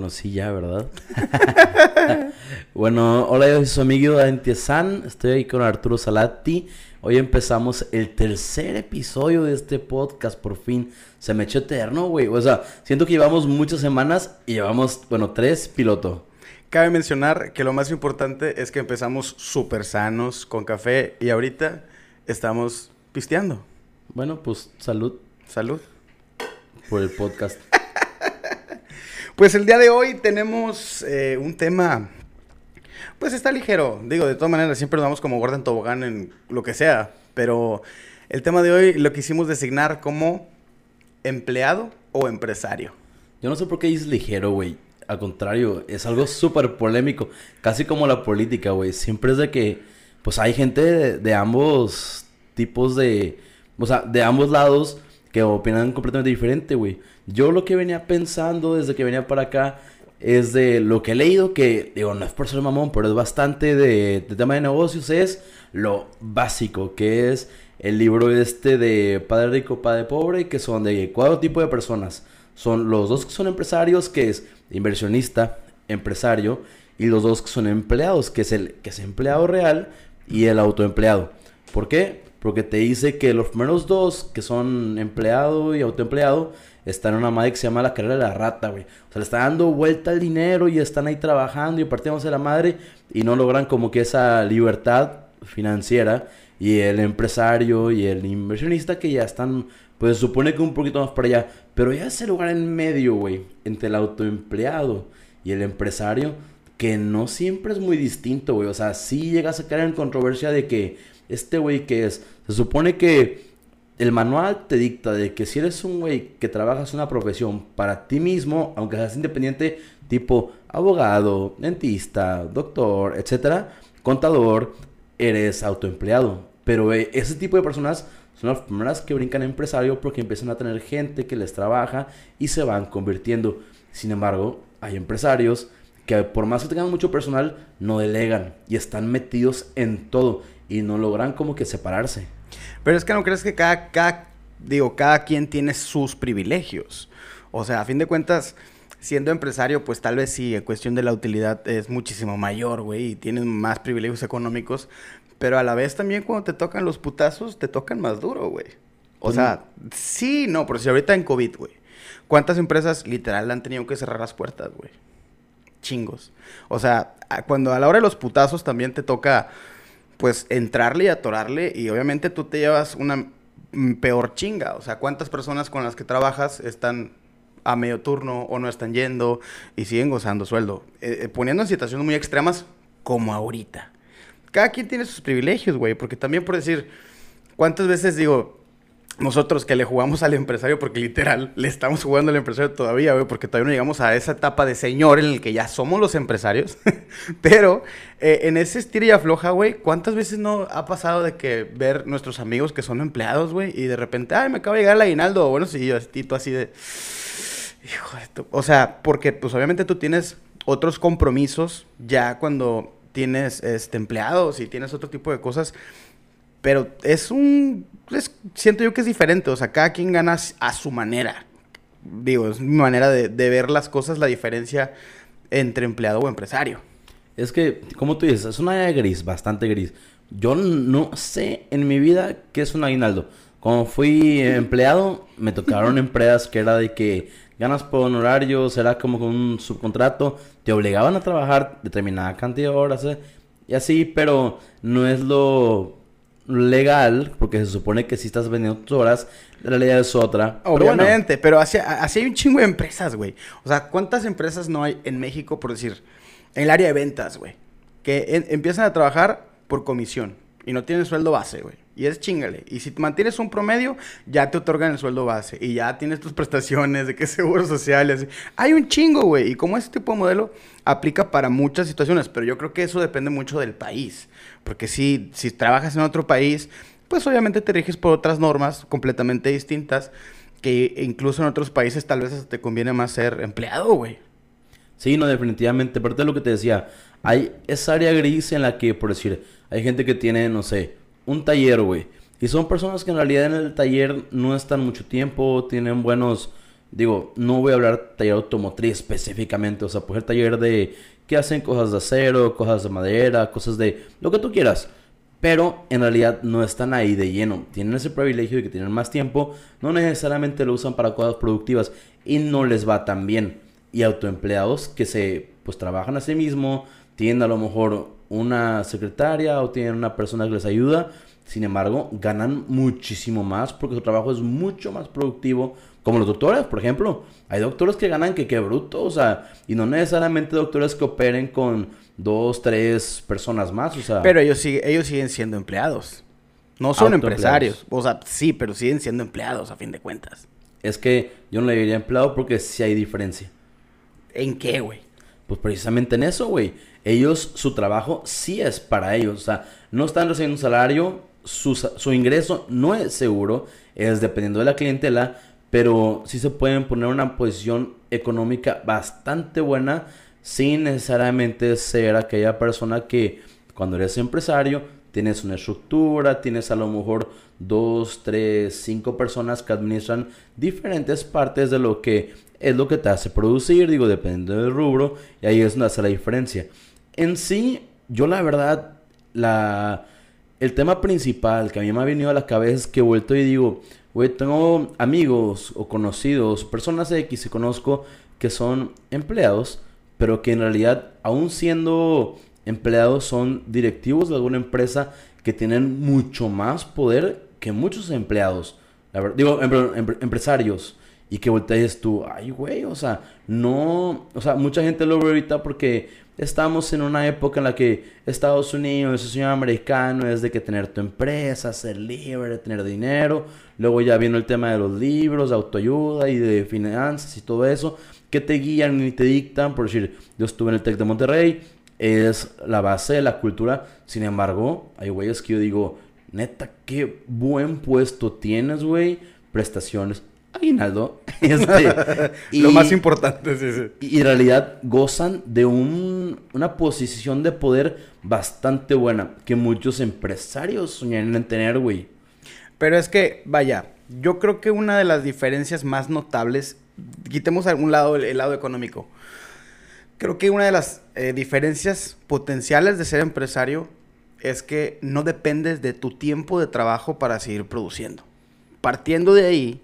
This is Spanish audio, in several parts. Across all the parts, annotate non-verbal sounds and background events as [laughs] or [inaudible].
bueno, sí, ya, ¿verdad? [laughs] bueno, hola, yo soy su amigo San. Estoy ahí con Arturo Salati. Hoy empezamos el tercer episodio de este podcast, por fin. Se me echó eterno, güey. O sea, siento que llevamos muchas semanas y llevamos, bueno, tres piloto. Cabe mencionar que lo más importante es que empezamos súper sanos con café y ahorita estamos pisteando. Bueno, pues salud. Salud. Por el podcast. Pues el día de hoy tenemos eh, un tema, pues está ligero. Digo, de todas maneras, siempre nos damos como Gordon Tobogán en lo que sea. Pero el tema de hoy lo quisimos designar como empleado o empresario. Yo no sé por qué dices ligero, güey. Al contrario, es algo súper polémico. Casi como la política, güey. Siempre es de que, pues hay gente de, de ambos tipos de, o sea, de ambos lados que opinan completamente diferente, güey. Yo lo que venía pensando desde que venía para acá es de lo que he leído, que digo, no es por ser mamón, pero es bastante de, tema de negocios, es lo básico, que es el libro este de Padre Rico, Padre Pobre, que son de cuatro tipos de personas. Son los dos que son empresarios, que es inversionista, empresario, y los dos que son empleados, que es el que es empleado real y el autoempleado. ¿Por qué? Porque te dice que los primeros dos, que son empleado y autoempleado, están en una madre que se llama la carrera de la rata, güey. O sea, le está dando vuelta al dinero y están ahí trabajando y partiéndose la madre y no logran como que esa libertad financiera. Y el empresario y el inversionista que ya están, pues se supone que un poquito más para allá. Pero ya ese lugar en medio, güey, entre el autoempleado y el empresario, que no siempre es muy distinto, güey. O sea, sí llegas a caer en controversia de que este güey que es, se supone que el manual te dicta de que si eres un güey que trabajas una profesión para ti mismo, aunque seas independiente, tipo abogado, dentista, doctor, etcétera, contador, eres autoempleado. Pero eh, ese tipo de personas son las primeras que brincan a empresario porque empiezan a tener gente que les trabaja y se van convirtiendo. Sin embargo, hay empresarios que por más que tengan mucho personal, no delegan y están metidos en todo y no logran como que separarse. Pero es que no crees que cada, digo, cada quien tiene sus privilegios. O sea, a fin de cuentas, siendo empresario, pues tal vez sí, en cuestión de la utilidad es muchísimo mayor, güey, y tienes más privilegios económicos. Pero a la vez también cuando te tocan los putazos, te tocan más duro, güey. O pues sea, sí, no, pero si ahorita en COVID, güey. ¿Cuántas empresas literal han tenido que cerrar las puertas, güey? Chingos. O sea, cuando a la hora de los putazos también te toca pues entrarle y atorarle y obviamente tú te llevas una peor chinga. O sea, ¿cuántas personas con las que trabajas están a medio turno o no están yendo y siguen gozando sueldo? Eh, eh, poniendo en situaciones muy extremas como ahorita. Cada quien tiene sus privilegios, güey, porque también por decir, ¿cuántas veces digo, nosotros que le jugamos al empresario, porque literal le estamos jugando al empresario todavía, güey, porque todavía no llegamos a esa etapa de señor en el que ya somos los empresarios. [laughs] Pero eh, en ese estilo y afloja, güey, ¿cuántas veces no ha pasado de que ver nuestros amigos que son empleados, güey, y de repente, ay, me acaba de llegar el aguinaldo, bueno, sí, yo, tú así de. Hijo de tu... O sea, porque pues obviamente tú tienes otros compromisos ya cuando tienes este, empleados y tienes otro tipo de cosas pero es un. siento yo que es diferente. O sea, cada quien gana a su manera. Digo, es mi manera de, ver las cosas, la diferencia entre empleado o empresario. Es que, como tú dices, es una área gris, bastante gris. Yo no sé en mi vida qué es un aguinaldo. Como fui empleado, me tocaron [laughs] empresas que era de que ganas por honorario, será como con un subcontrato, te obligaban a trabajar determinada cantidad de horas, ¿eh? y así, pero no es lo legal, porque se supone que si estás vendiendo tus horas, la ley es otra. Obviamente, pero, así, hay un chingo de empresas, güey. O sea, ¿cuántas empresas no hay en México, por decir, en el área de ventas, güey? Que empiezan a trabajar por comisión y no tienen sueldo base, güey. Y es chingale. Y si mantienes un promedio, ya te otorgan el sueldo base. Y ya tienes tus [laughs] prestaciones de qué seguro social. Así. Hay un chingo, güey. Y como ese tipo de modelo aplica para muchas situaciones. Pero yo creo que eso depende mucho del país. Porque si, si trabajas en otro país, pues obviamente te riges por otras normas completamente distintas. Que incluso en otros países tal vez te conviene más ser empleado, güey. Sí, no, definitivamente. Aparte de lo que te decía, hay esa área gris en la que, por decir, hay gente que tiene, no sé, un taller, güey. Y son personas que en realidad en el taller no están mucho tiempo, tienen buenos digo, no voy a hablar taller automotriz específicamente, o sea, puede ser taller de que hacen cosas de acero, cosas de madera, cosas de lo que tú quieras. Pero en realidad no están ahí de lleno. Tienen ese privilegio de que tienen más tiempo. No necesariamente lo usan para cosas productivas. Y no les va tan bien. Y autoempleados que se pues trabajan a sí mismo. Tienen a lo mejor una secretaria o tienen una persona que les ayuda. Sin embargo, ganan muchísimo más porque su trabajo es mucho más productivo, como los doctores, por ejemplo. Hay doctores que ganan que qué bruto, o sea, y no necesariamente doctores que operen con dos, tres personas más, o sea. Pero ellos, siguen, ellos siguen siendo empleados. No son empresarios. O sea, sí, pero siguen siendo empleados a fin de cuentas. Es que yo no le diría empleado porque sí hay diferencia. ¿En qué, güey? Pues precisamente en eso, güey. Ellos, su trabajo sí es para ellos. O sea, no están recibiendo un salario, su, su ingreso no es seguro, es dependiendo de la clientela, pero sí se pueden poner una posición económica bastante buena sin necesariamente ser aquella persona que cuando eres empresario tienes una estructura, tienes a lo mejor dos, tres, cinco personas que administran diferentes partes de lo que es lo que te hace producir, digo, dependiendo del rubro, y ahí es donde hace la diferencia. En sí, yo la verdad, la, el tema principal que a mí me ha venido a la cabeza es que he vuelto y digo, Güey, tengo amigos o conocidos, personas X que conozco que son empleados, pero que en realidad, aún siendo empleados, son directivos de alguna empresa que tienen mucho más poder que muchos empleados. digo, empresarios. Y que voltees tú, ay, güey, o sea, no, o sea, mucha gente lo ve ahorita porque estamos en una época en la que Estados Unidos, el señor americano, es de que tener tu empresa, ser libre, tener dinero. Luego ya vino el tema de los libros, de autoayuda y de finanzas y todo eso, que te guían y te dictan. Por decir, yo estuve en el TEC de Monterrey, es la base de la cultura. Sin embargo, hay güeyes que yo digo, neta, qué buen puesto tienes, güey. Prestaciones aguinaldo. [laughs] Este, Lo más importante, sí, sí. Y en realidad gozan de una posición de poder bastante buena que muchos empresarios soñan en tener, güey. Pero es que, vaya, yo creo que una de las diferencias más notables, quitemos algún lado el, lado económico, creo que una de las eh, diferencias potenciales de ser empresario es que no dependes de tu tiempo de trabajo para seguir produciendo. Partiendo de ahí,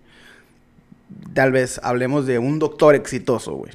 tal vez hablemos de un doctor exitoso, güey,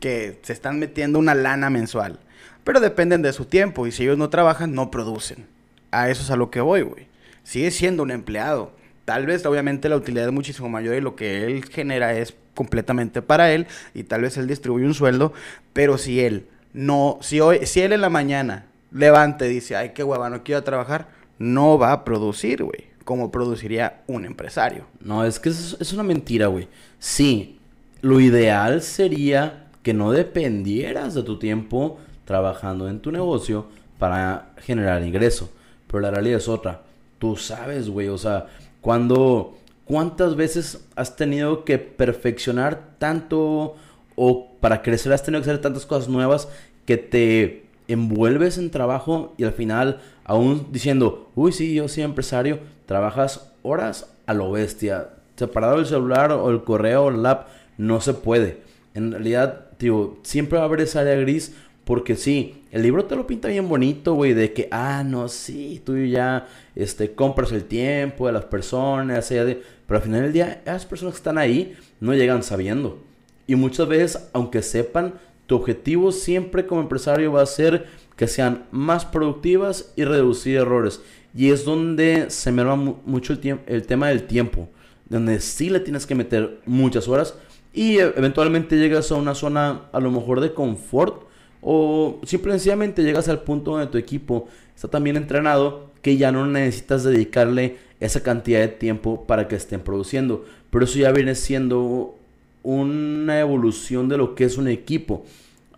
que se están metiendo una lana mensual, pero dependen de su tiempo y si ellos no trabajan, no producen. A eso es a lo que voy, güey. Sigue siendo un empleado. Tal vez, obviamente, la utilidad es muchísimo mayor y lo que él genera es completamente para él y tal vez él distribuye un sueldo, pero si él no, si hoy, si él en la mañana levanta y dice, ay, qué hueva, no quiero trabajar, no va a producir, güey como produciría un empresario. No, es que es, una mentira, güey. Sí, lo ideal sería que no dependieras de tu tiempo trabajando en tu negocio para generar ingreso. Pero la realidad es otra. Tú sabes, güey, o sea, cuando... ¿Cuántas veces has tenido que perfeccionar tanto o para crecer has tenido que hacer tantas cosas nuevas que te envuelves en trabajo y al final aún diciendo, uy, sí, yo soy empresario, trabajas horas a lo bestia. Separado el celular o el correo o el app, no se puede. En realidad, tío, siempre va a haber esa área gris porque sí, el libro te lo pinta bien bonito, güey, de que, ah, no, sí, tú ya este, compras el tiempo de las personas, de... pero al final del día, esas personas que están ahí no llegan sabiendo. Y muchas veces, aunque sepan, tu objetivo siempre como empresario va a ser que sean más productivas y reducir errores. Y es donde se me va mucho el, el tema del tiempo, donde sí le tienes que meter muchas horas y e, eventualmente llegas a una zona a lo mejor de confort o simplemente llegas al punto donde tu equipo está tan bien entrenado que ya no necesitas dedicarle esa cantidad de tiempo para que estén produciendo. Pero eso ya viene siendo una evolución de lo que es un equipo.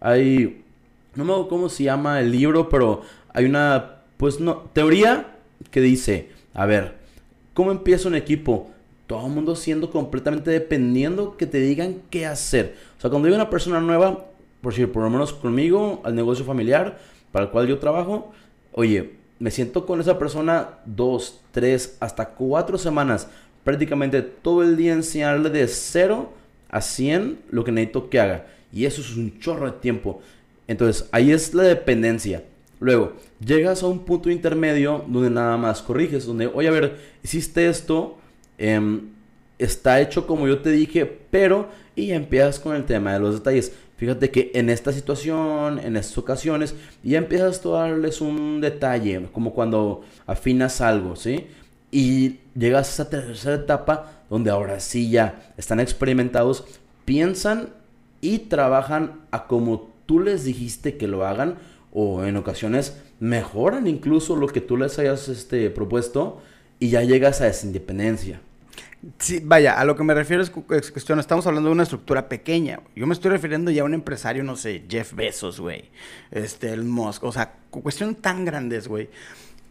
Hay, no me acuerdo cómo se llama el libro, pero hay una, pues no, teoría que dice, a ver, ¿cómo empieza un equipo? Todo el mundo siendo completamente dependiendo que te digan qué hacer. O sea, cuando hay una persona nueva, por decir, por lo menos conmigo, al negocio familiar para el cual yo trabajo, oye, me siento con esa persona dos, tres, hasta cuatro semanas, prácticamente todo el día enseñarle de cero a 100 lo que necesito que haga. Y eso es un chorro de tiempo. Entonces, ahí es la dependencia. Luego, llegas a un punto intermedio donde nada más corriges, donde, oye, a ver, hiciste esto, em, está hecho como yo te dije, pero, y empiezas con el tema de los detalles. Fíjate que en esta situación, en estas ocasiones, ya empiezas a darles un detalle, como cuando afinas algo, ¿sí? Y llegas a esa tercera etapa donde ahora sí ya están experimentados, piensan y trabajan a como tú les dijiste que lo hagan o en ocasiones mejoran incluso lo que tú les hayas este, propuesto y ya llegas a esa independencia. Sí, vaya, a lo que me refiero es cuestión, estamos hablando de una estructura pequeña. Yo me estoy refiriendo ya a un empresario, no sé, Jeff Bezos, güey. Este, el Musk, o sea, cuestión tan grandes, güey,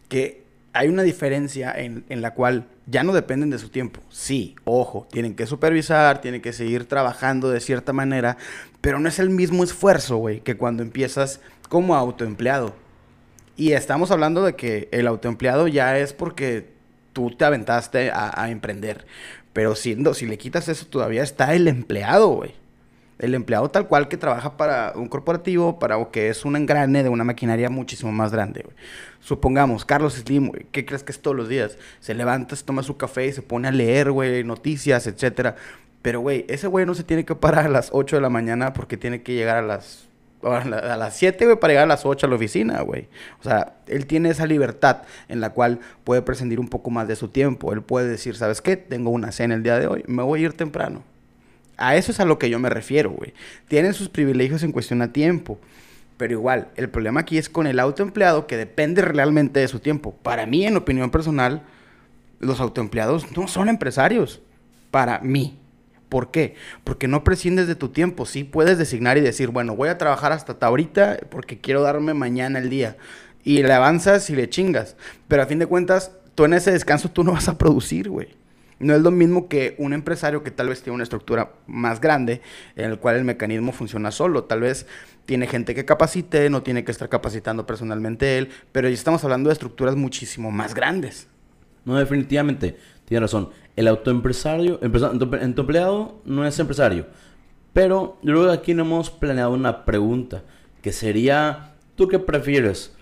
que hay una diferencia en, en, la cual ya no dependen de su tiempo. Sí, ojo, tienen que supervisar, tienen que seguir trabajando de cierta manera, pero no es el mismo esfuerzo, güey, que cuando empiezas como autoempleado. Y estamos hablando de que el autoempleado ya es porque tú te aventaste a, emprender. Pero siendo, si le quitas eso, todavía está el empleado, güey. El empleado tal cual que trabaja para un corporativo, para o que es un engrane de una maquinaria muchísimo más grande, güey. Supongamos, Carlos Slim, güey, ¿qué crees que es todos los días? Se levanta, se toma su café y se pone a leer, güey, noticias, etcétera. Pero, güey, ese güey no se tiene que parar a las 8 de la mañana porque tiene que llegar a las a las 7, güey, para llegar a las 8 a la oficina, güey. O sea, él tiene esa libertad en la cual puede prescindir un poco más de su tiempo. Él puede decir, ¿sabes qué? Tengo una cena el día de hoy, me voy a ir temprano. A eso es a lo que yo me refiero, güey. Tienen sus privilegios en cuestión a tiempo. Pero igual, el problema aquí es con el autoempleado que depende realmente de su tiempo. Para mí, en opinión personal, los autoempleados no son empresarios. Para mí. ¿Por qué? Porque no prescindes de tu tiempo. Sí puedes designar y decir, bueno, voy a trabajar hasta ahorita porque quiero darme mañana el día. Y le avanzas y le chingas. Pero a fin de cuentas, tú en ese descanso tú no vas a producir, güey. No es lo mismo que un empresario que tal vez tiene una estructura más grande, en el cual el mecanismo funciona solo. Tal vez tiene gente que capacite, no tiene que estar capacitando personalmente él, pero ya estamos hablando de estructuras muchísimo más grandes. No, definitivamente, tiene razón el autoempresario, en tu empleado no es empresario. Pero que aquí no hemos planeado una pregunta, que sería, ¿tú qué prefieres?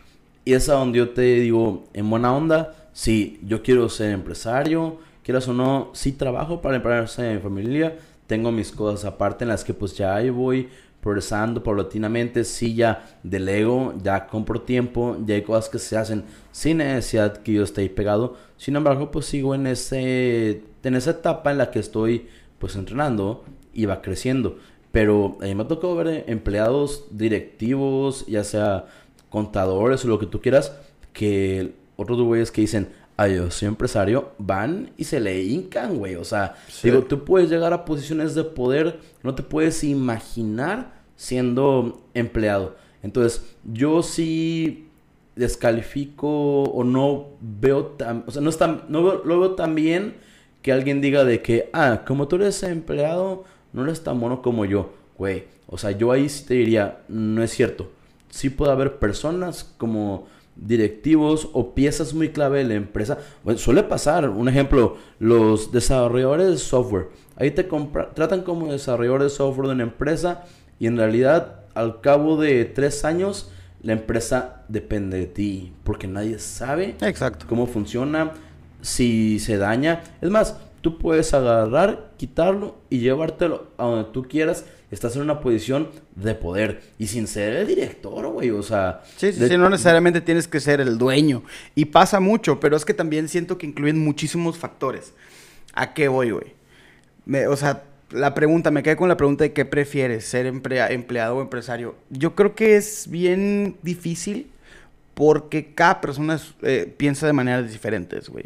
Y es a donde yo te digo, en buena onda, si yo quiero ser empresario, quieras o no, si trabajo para empresa en mi familia, tengo mis cosas aparte en las que pues ya ahí voy progresando paulatinamente, sí ya delego, ya compro tiempo, ya hay cosas que se hacen sin necesidad que yo esté ahí pegado. Sin embargo, pues sigo en ese en esa etapa en la que estoy pues entrenando y va creciendo. Pero a mí me ha tocado ver empleados directivos, ya sea contadores o lo que tú quieras, que otros güeyes que dicen, ay, yo soy empresario, van y se le hincan, güey. O sea, digo, tú puedes llegar a posiciones de poder, no te puedes imaginar siendo empleado. Entonces, yo sí descalifico o no veo tan, o sea, no, está, no lo veo tan bien que alguien diga de que, ah, como tú eres empleado, no eres tan bueno como yo, güey. O sea, yo ahí sí te diría, no es cierto. Sí puede haber personas como directivos o piezas muy clave de la empresa. Bueno, suele pasar, un ejemplo, los desarrolladores de software. Ahí te tratan como desarrolladores de software de una empresa y en realidad al cabo de tres años la empresa depende de ti porque nadie sabe Exacto. cómo funciona, si se daña. Es más, tú puedes agarrar, quitarlo y llevártelo a donde tú quieras. Estás en una posición de poder y sin ser el director, güey. O sea, sí, sí, no necesariamente tienes que ser el dueño. Y pasa mucho, pero es que también siento que incluyen muchísimos factores. ¿A qué voy, güey? o sea, la pregunta, me quedé con la pregunta de qué prefieres, ser empleado o empresario. Yo creo que es bien difícil porque cada persona eh, piensa de maneras diferentes, güey.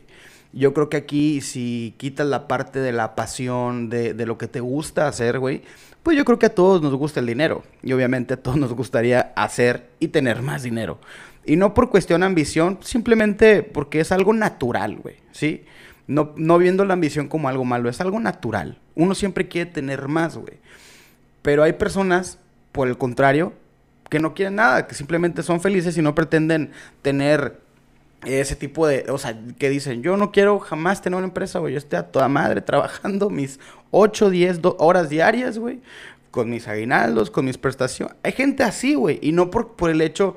Yo creo que aquí, si quitas la parte de la pasión, de, de lo que te gusta hacer, güey, pues yo creo que a todos nos gusta el dinero. Y obviamente a todos nos gustaría hacer y tener más dinero. Y no por cuestión de ambición, simplemente porque es algo natural, güey, ¿sí? No, no viendo la ambición como algo malo, es algo natural. Uno siempre quiere tener más, güey. Pero hay personas, por el contrario, que no quieren nada, que simplemente son felices y no pretenden tener ese tipo de, o sea, que dicen, yo no quiero jamás tener una empresa, güey, yo estoy a toda madre trabajando mis 8, 10 horas diarias, güey, con mis aguinaldos, con mis prestaciones. Hay gente así, güey, y no por, por el hecho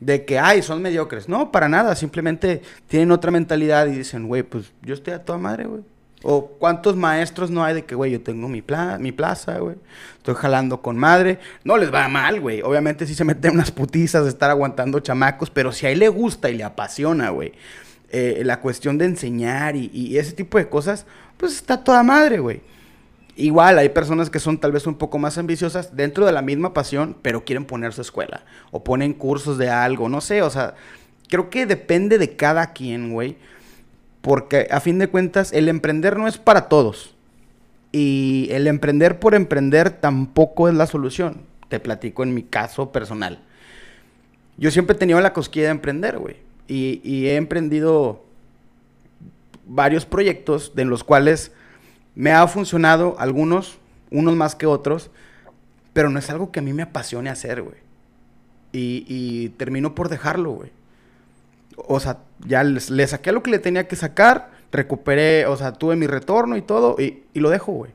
de que, ay, son mediocres. No, para nada, simplemente tienen otra mentalidad y dicen, güey, pues yo estoy a toda madre, güey. O cuántos maestros no hay de que, güey, yo tengo mi, mi plaza, güey. Estoy jalando con madre. No les va mal, güey. Obviamente sí se meten unas putizas de estar aguantando chamacos, pero si a él le gusta y le apasiona, güey, eh, la cuestión de enseñar y, y, ese tipo de cosas, pues está toda madre, güey. Igual hay personas que son tal vez un poco más ambiciosas dentro de la misma pasión, pero quieren poner su escuela o ponen cursos de algo, no sé, o sea, creo que depende de cada quien, güey. Porque a fin de cuentas el emprender no es para todos. Y el emprender por emprender tampoco es la solución. Te platico en mi caso personal. Yo siempre he tenido la cosquilla de emprender, güey. Y, he emprendido varios proyectos de los cuales me ha funcionado algunos, unos más que otros, pero no es algo que a mí me apasione hacer, güey. Y, y termino por dejarlo, güey o sea, ya le saqué lo que le tenía que sacar, recuperé, o sea, tuve mi retorno y todo, y, lo dejo, güey.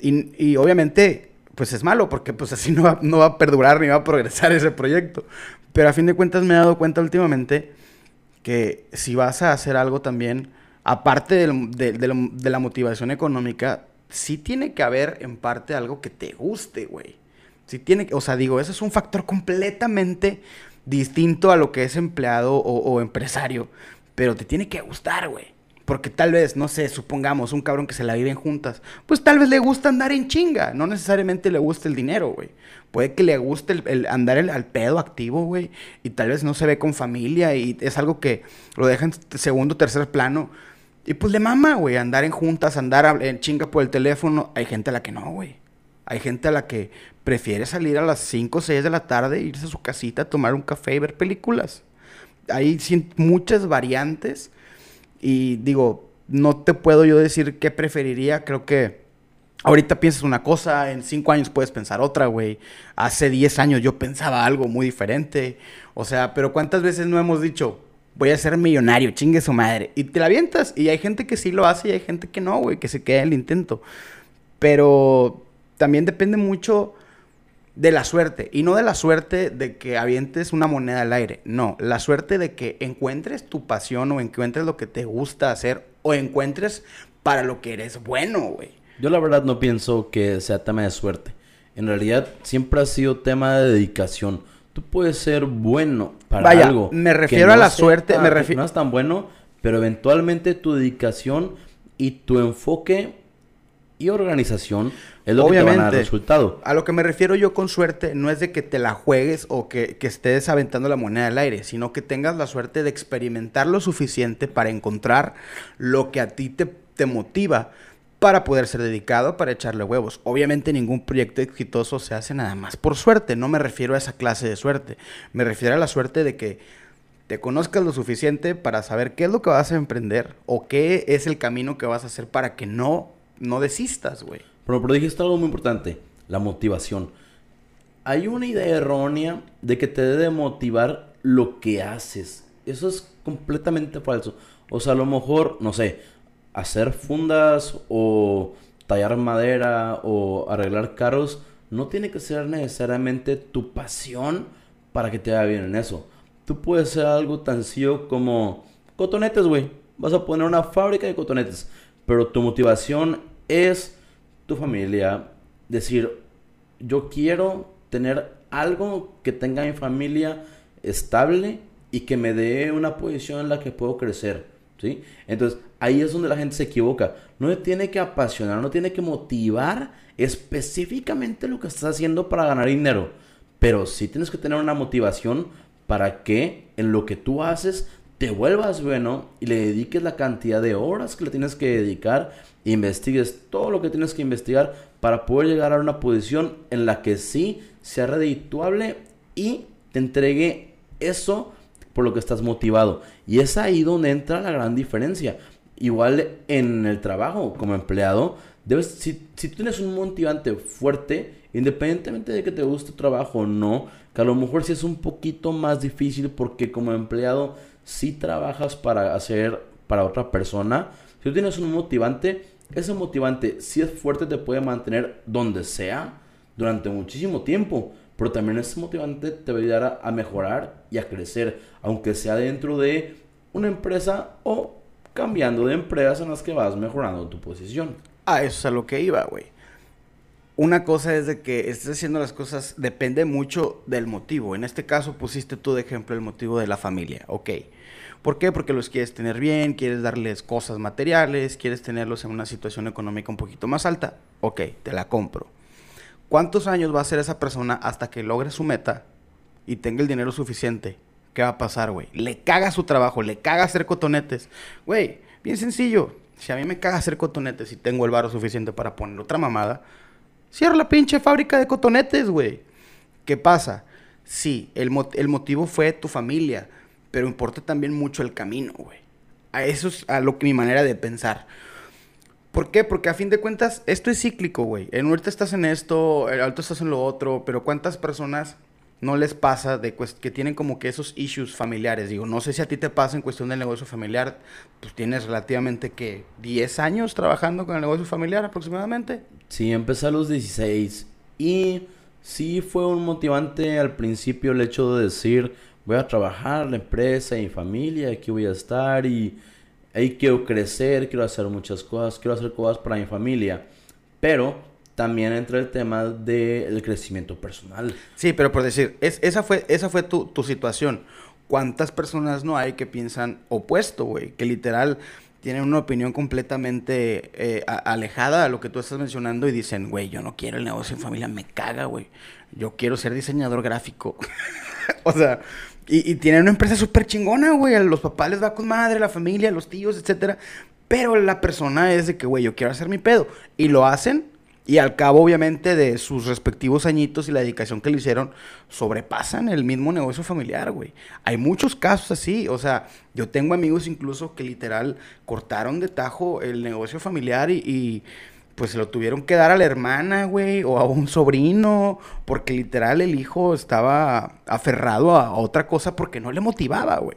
Y, obviamente, pues es malo, porque pues así [laughs] no va, no va a perdurar ni va a progresar ese proyecto. Pero a fin de cuentas me he dado cuenta últimamente que si vas a hacer algo también, aparte de, de la motivación económica, sí tiene que haber en parte algo que te guste, güey. Sí tiene o sea, digo, eso es un factor completamente distinto a lo que es empleado o, empresario. Pero te tiene que gustar, güey. Porque tal vez, no sé, supongamos un cabrón que se la viven juntas, pues tal vez le gusta andar en chinga, no necesariamente le gusta el dinero, güey. Puede que le guste el, andar al pedo activo, güey, y tal vez no se ve con familia y es algo que lo deja en segundo, tercer plano. Y pues le mama, güey, andar en juntas, andar en chinga por el teléfono. Hay gente a la que no, güey. Hay gente a la que prefiere salir a las 5 o 6 de la tarde, irse a su casita, tomar un café y ver películas. Hay muchas variantes y digo, no te puedo yo decir qué preferiría, creo que ahorita piensas una cosa, en 5 años puedes pensar otra, güey. Hace 10 años yo pensaba algo muy diferente. O sea, pero ¿cuántas veces no hemos dicho, voy a ser millonario, chingue su madre? Y te la avientas y hay gente que sí lo hace y hay gente que no, güey, que se queda en el intento. Pero también depende mucho de la suerte. Y no de la suerte de que avientes una moneda al aire. No, la suerte de que encuentres tu pasión o encuentres lo que te gusta hacer o encuentres para lo que eres bueno, güey. Yo la verdad no pienso que sea tema de suerte. En realidad siempre ha sido tema de dedicación. Tú puedes ser bueno para Vaya, algo. Me refiero a la suerte. me refiero... No es tan bueno, pero eventualmente tu dedicación y tu enfoque y organización es lo Obviamente, que te van a dar resultado. A lo que me refiero yo con suerte no es de que te la juegues o que, estés aventando la moneda al aire, sino que tengas la suerte de experimentar lo suficiente para encontrar lo que a ti te, te motiva para poder ser dedicado, para echarle huevos. Obviamente ningún proyecto exitoso se hace nada más por suerte, no me refiero a esa clase de suerte, me refiero a la suerte de que te conozcas lo suficiente para saber qué es lo que vas a emprender o qué es el camino que vas a hacer para que no no desistas, güey. Pero, pero dijiste algo muy importante, la motivación. Hay una idea errónea de que te debe motivar lo que haces. Eso es completamente falso. O sea, a lo mejor, no sé, hacer fundas o tallar madera o arreglar carros no tiene que ser necesariamente tu pasión para que te vaya bien en eso. Tú puedes ser algo tan sencillo como cotonetes, güey. Vas a poner una fábrica de cotonetes, pero tu motivación es tu familia. Decir, yo quiero tener algo que tenga mi familia estable y que me dé una posición en la que puedo crecer. ¿sí? Entonces, ahí es donde la gente se equivoca. No tiene que apasionar, no tiene que motivar específicamente lo que estás haciendo para ganar dinero. Pero sí tienes que tener una motivación para que en lo que tú haces te vuelvas bueno y le dediques la cantidad de horas que le tienes que dedicar investigues todo lo que tienes que investigar para poder llegar a una posición en la que sí sea redituable y te entregue eso por lo que estás motivado. Y es ahí donde entra la gran diferencia. Igual en el trabajo como empleado, si, si tienes un motivante fuerte, independientemente de que te guste tu trabajo o no, que a lo mejor sí es un poquito más difícil porque como empleado si trabajas para hacer para otra persona, si tú tienes un motivante, ese motivante, si es fuerte, te puede mantener donde sea durante muchísimo tiempo. Pero también ese motivante te va a ayudar a, mejorar y a crecer, aunque sea dentro de una empresa o cambiando de empresas en las que vas mejorando tu posición. Ah, eso es a lo que iba, güey. Una cosa es de que estés haciendo las cosas, depende mucho del motivo. En este caso pusiste tú de ejemplo el motivo de la familia, ok. ¿Por qué? Porque los quieres tener bien, quieres darles cosas materiales, quieres tenerlos en una situación económica un poquito más alta, ok, te la compro. ¿Cuántos años va a ser esa persona hasta que logre su meta y tenga el dinero suficiente? ¿Qué va a pasar, güey? Le caga su trabajo, le caga hacer cotonetes. Güey, bien sencillo. Si a mí me caga hacer cotonetes y tengo el varo suficiente para poner otra mamada, cierra la pinche fábrica de cotonetes, güey. ¿Qué pasa? Sí, el, el motivo fue tu familia, pero importa también mucho el camino, güey. A eso es a lo que mi manera de pensar. ¿Por qué? Porque a fin de cuentas, esto es cíclico, güey. En ahorita estás en esto, alto estás en lo otro, pero ¿cuántas personas no les pasa de que tienen como que esos issues familiares? Digo, no sé si a ti te pasa en cuestión del negocio familiar, pues tienes relativamente que 10 años trabajando con el negocio familiar aproximadamente. Sí, empecé a los 16 y sí fue un motivante al principio el hecho de decir, voy a trabajar la empresa mi familia, aquí voy a estar y ahí quiero crecer, quiero hacer muchas cosas, quiero hacer cosas para mi familia, pero también entra el tema del crecimiento personal. Sí, pero por decir, es, esa fue, esa fue tu, tu situación. ¿Cuántas personas no hay que piensan opuesto, güey? Que literal tienen una opinión completamente eh, alejada a lo que tú estás mencionando y dicen, güey, yo no quiero el negocio en familia, me caga, güey. Yo quiero ser diseñador gráfico. [laughs] o sea, y, y tienen una empresa súper chingona, güey. A los papás les va con madre, la familia, los tíos, etcétera. Pero la persona es de que, güey, yo quiero hacer mi pedo. Y lo hacen. Y al cabo, obviamente, de sus respectivos añitos y la dedicación que le hicieron, sobrepasan el mismo negocio familiar, güey. Hay muchos casos así. O sea, yo tengo amigos incluso que literal cortaron de tajo el negocio familiar y, pues se lo tuvieron que dar a la hermana, güey, o a un sobrino, porque literal el hijo estaba aferrado a otra cosa porque no le motivaba, güey.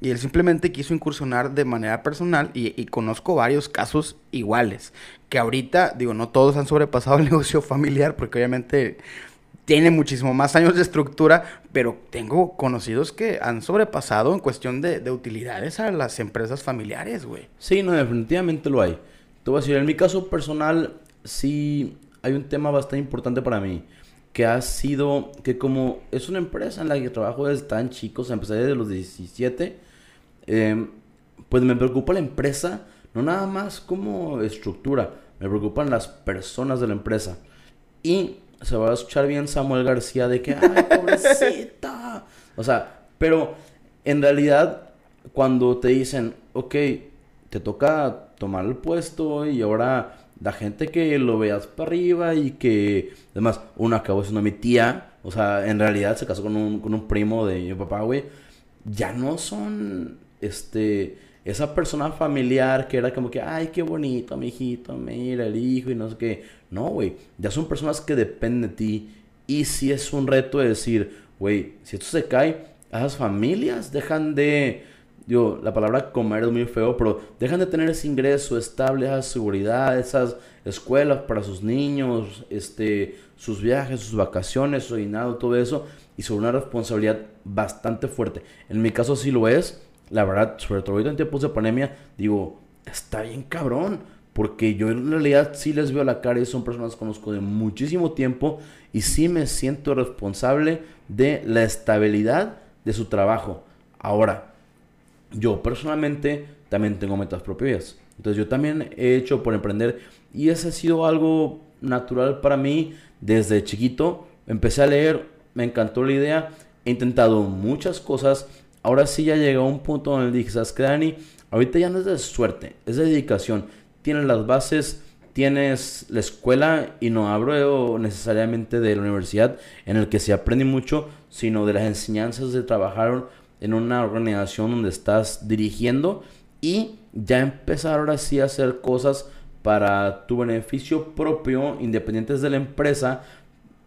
Y él simplemente quiso incursionar de manera personal y, y, conozco varios casos iguales. Que ahorita, digo, no todos han sobrepasado el [laughs] negocio familiar porque obviamente tiene muchísimo más años de estructura, pero tengo conocidos que han sobrepasado en cuestión de, de utilidades a las empresas familiares, güey. Sí, no, definitivamente lo hay. Te voy a decir, en mi caso personal, sí hay un tema bastante importante para mí. Que ha sido que como es una empresa en la que trabajo desde tan chicos, empecé desde los 17, eh, pues me preocupa la empresa, no nada más como estructura, me preocupan las personas de la empresa. Y se va a escuchar bien Samuel García de que, ay, [laughs] pobrecita. o sea, pero en realidad, cuando te dicen, ok, te toca tomar el puesto y ahora la gente que lo veas para arriba y que, además, uno acabó siendo mi tía, o sea, en realidad se casó con un, con un primo de mi papá, güey, ya no son, este, esa persona familiar que era como que, ay, qué bonito, mi hijito, mira el hijo y no sé qué. No, güey, ya son personas que dependen de ti y si es un reto de decir, güey, si esto se cae, esas familias dejan de digo, la palabra comer es muy feo, pero dejan de tener ese ingreso estable, esa seguridad, esas escuelas para sus niños, este, sus viajes, sus vacaciones, su dinero, todo eso, y sobre una responsabilidad bastante fuerte. En mi caso sí lo es, la verdad, sobre todo ahorita en tiempos de pandemia, digo, está bien cabrón, porque yo en realidad sí les veo la cara y son personas que conozco de muchísimo tiempo y sí me siento responsable de la estabilidad de su trabajo. Ahora, yo personalmente también tengo metas propias. Entonces yo también he hecho por emprender y ese ha sido algo natural para mí desde chiquito. Empecé a leer, me encantó la idea, he intentado muchas cosas. Ahora sí ya llegó a un punto donde dije, ¿sabes qué, Dani? Ahorita ya no es de suerte, es de dedicación. Tienes las bases, tienes la escuela y no hablo necesariamente de la universidad en el que se aprende mucho, sino de las enseñanzas de trabajar en una organización donde estás dirigiendo y ya empezar ahora sí a hacer cosas para tu beneficio propio, independientes de la empresa,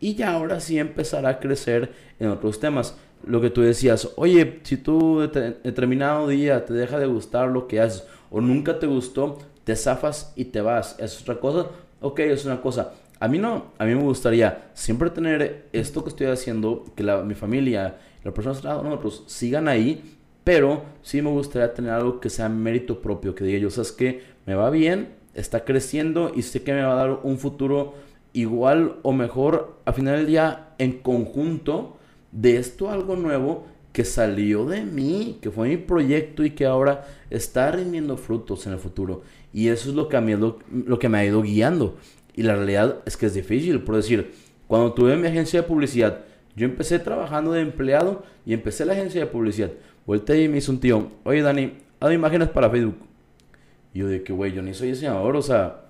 y ya ahora sí empezar a crecer en otros temas. Lo que tú decías, oye, si tú de determinado día te deja de gustar lo que haces o nunca te gustó, te zafas y te vas. Es otra cosa. Ok, es una cosa. A mí no, a mí me gustaría siempre tener esto que estoy haciendo, que la, mi familia, las personas nosotros sigan ahí, pero sí me gustaría tener algo que sea mérito propio, que diga yo, sabes que me va bien, está creciendo y sé que me va a dar un futuro igual o mejor al final del día en conjunto de esto algo nuevo que salió de mí, que fue mi proyecto y que ahora está rindiendo frutos en el futuro. Y eso es lo que a mí lo, que me ha ido guiando. Y la realidad es que es difícil, por decir, cuando tuve mi agencia de publicidad, yo empecé trabajando de empleado y empecé la agencia de publicidad. Vuelta y me hizo un tío, oye Dani, haz imágenes para Facebook. Y yo de que, güey, yo ni soy diseñador, o sea,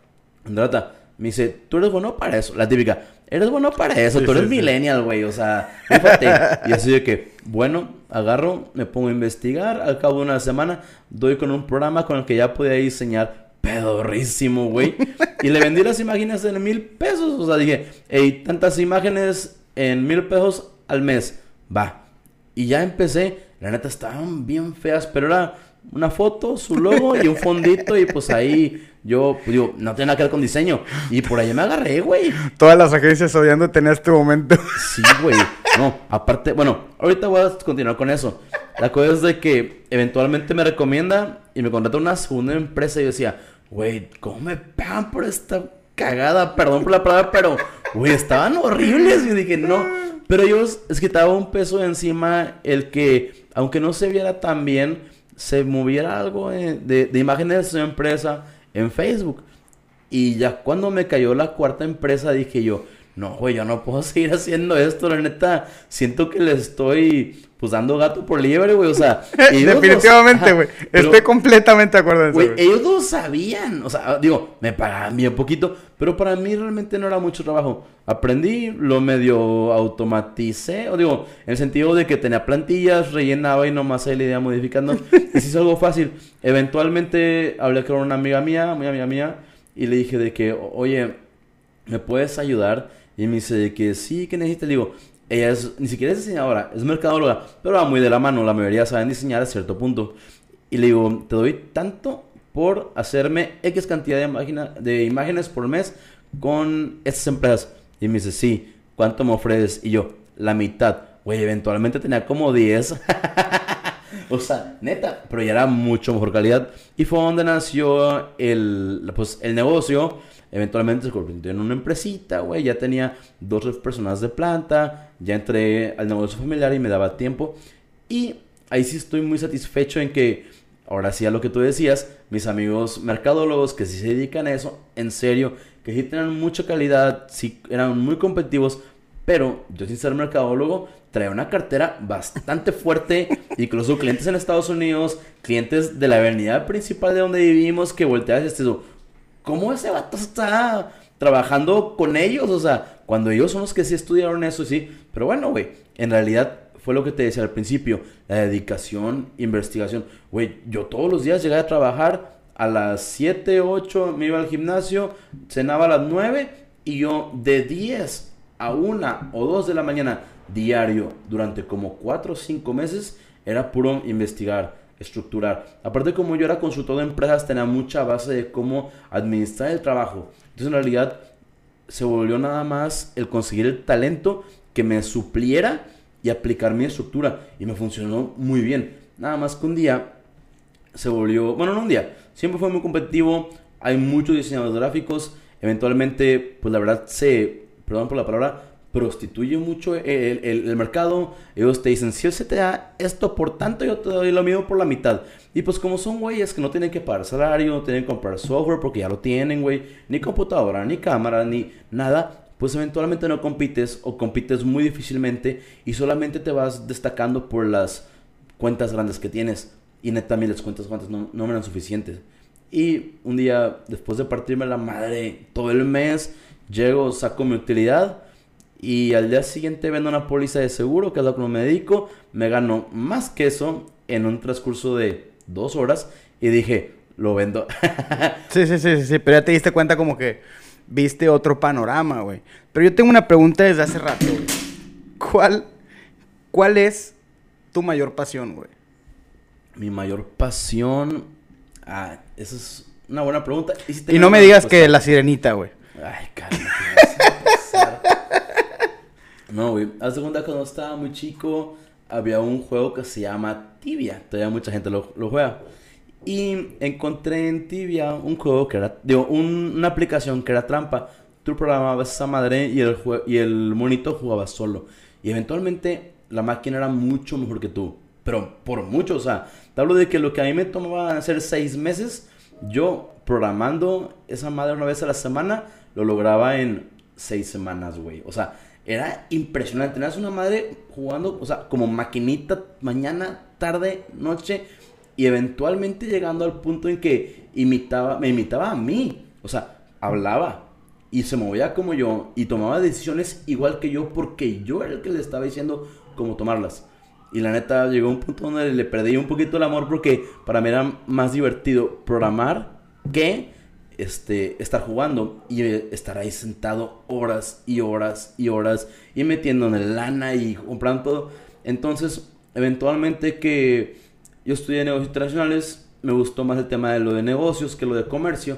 Andrata, me dice, tú eres bueno para eso. La típica, eres bueno para eso, tú eres millennial, güey, o sea, fíjate. y así de que, bueno, agarro, me pongo a investigar, al cabo de una semana, doy con un programa con el que ya podía diseñar pedorrísimo, güey. y le vendí las imágenes en mil pesos. O sea, dije, hey, tantas imágenes en mil pesos al mes. Va. Y ya empecé. La neta estaban bien feas, pero era una foto, su logo y un fondito. Y pues ahí yo, pues digo, no tiene nada que ver con diseño. Y por ahí me agarré, güey. Todas las agencias odiando tener este momento. Sí, güey. No, aparte, bueno, ahorita voy a continuar con eso. La cosa es de que eventualmente me recomienda y me contrata una segunda empresa y yo decía, güey, ¿cómo me pagan por esta cagada? Perdón por la palabra, pero, güey, estaban horribles. Y dije, no. Pero ellos, es que estaba un peso encima el que, aunque no se viera tan bien, se moviera algo de, de imágenes de su empresa en Facebook. Y ya cuando me cayó la cuarta empresa dije yo, no, güey, yo no puedo [laughs] seguir haciendo esto, la neta, siento que le estoy, pues, dando gato por liebre, güey, o sea... [laughs] Definitivamente, güey, estoy completamente de acuerdo Güey, ellos lo sabían, o sea, digo, me pagaban bien poquito, pero para mí realmente no era mucho trabajo. Aprendí, lo medio automaticé, o digo, en el sentido de que tenía plantillas, rellenaba y nomás ahí le iba modificando, [laughs] y si es algo fácil. Eventualmente hablé con una amiga mía, muy amiga mía, y le dije de que, oye, ¿me puedes ayudar? Y me dice que sí, que necesitas. Le digo, ella es, ni siquiera es diseñadora, es mercadóloga, pero va muy de la mano. La mayoría saben diseñar a cierto punto. Y le digo, te doy tanto por hacerme X cantidad de, de imágenes por mes con estas empresas. Y me dice, sí, ¿cuánto me ofreces? Y yo, la mitad. Güey, eventualmente tenía como 10. [laughs] o sea, neta, pero ya era mucho mejor calidad. Y fue donde nació el, pues, el negocio Eventualmente se convirtió en una empresita, güey. Ya tenía dos personas de planta. Ya entré al negocio familiar y me daba tiempo. Y ahí sí estoy muy satisfecho en que, ahora sí a lo que tú decías, mis amigos mercadólogos que sí se dedican a eso, en serio, que sí tienen mucha calidad, sí eran muy competitivos. Pero yo sin ser mercadólogo, traía una cartera bastante fuerte. [laughs] Incluso clientes en Estados Unidos, clientes de la avenida principal de donde vivimos, que volteas y dices, ¿cómo ese vato está trabajando con ellos? O sea, cuando ellos son los que sí estudiaron eso, sí. Pero bueno, güey, en realidad fue lo que te decía al principio, la dedicación, investigación. Güey, yo todos los días llegaba a trabajar a las 7, 8, me iba al gimnasio, cenaba a las 9 y yo de 10 a 1 o 2 de la mañana diario durante como 4 o 5 meses era puro investigar estructurar. Aparte como yo era consultor de empresas, tenía mucha base de cómo administrar el trabajo. Entonces en realidad se volvió nada más el conseguir el talento que me supliera y aplicar mi estructura. Y me funcionó muy bien. Nada más que un día se volvió, bueno, no un día, siempre fue muy competitivo. Hay muchos diseñadores gráficos. Eventualmente, pues la verdad se, perdón por la palabra, prostituye mucho el, el, mercado. Ellos te dicen, si él se te da esto por tanto, yo te doy lo mismo por la mitad. Y pues como son güeyes que no tienen que pagar salario, no tienen que comprar software porque ya lo tienen, güey. Ni computadora, ni cámara, ni nada. Pues eventualmente no compites o compites muy difícilmente y solamente te vas destacando por las cuentas grandes que tienes. Y neta, a mí las cuentas grandes no, no me eran suficientes. Y un día, después de partirme la madre todo el mes, llego, saco mi utilidad y al día siguiente vendo una póliza de seguro, que es lo que me dedico, me gano más que eso en un transcurso de dos horas y dije, lo vendo. [laughs] sí, sí, sí, sí, pero ya te diste cuenta como que viste otro panorama, güey. Pero yo tengo una pregunta desde hace rato, ¿Cuál, ¿Cuál es tu mayor pasión, güey? Mi mayor pasión. Ah, esa es una buena pregunta. Y, no me digas que la sirenita, güey. Ay, caramba. No, güey. Haz segunda cuando estaba muy chico, había un juego que se llama Tibia. Todavía mucha gente lo, juega. Y encontré en Tibia un juego que era, digo, una aplicación que era trampa. Tú programabas esa madre y el, y el monito jugaba solo. Y eventualmente la máquina era mucho mejor que tú. Pero por mucho, o sea, te hablo de que lo que a mí me tomaba hacer seis meses, yo programando esa madre una vez a la semana, lo lograba en seis semanas, güey. O sea, era impresionante. Tenías una madre jugando, o sea, como maquinita, mañana, tarde, noche, y eventualmente llegando al punto en que imitaba, me imitaba a mí. O sea, hablaba y se movía como yo y tomaba decisiones igual que yo porque yo era el que le estaba diciendo cómo tomarlas. Y la neta llegó un punto donde le perdí un poquito el amor porque para mí era más divertido programar que este, estar jugando y estar ahí sentado horas y horas y horas y el lana y comprando todo. Entonces, eventualmente que yo estudié negocios internacionales, me gustó más el tema de lo de negocios que lo de comercio.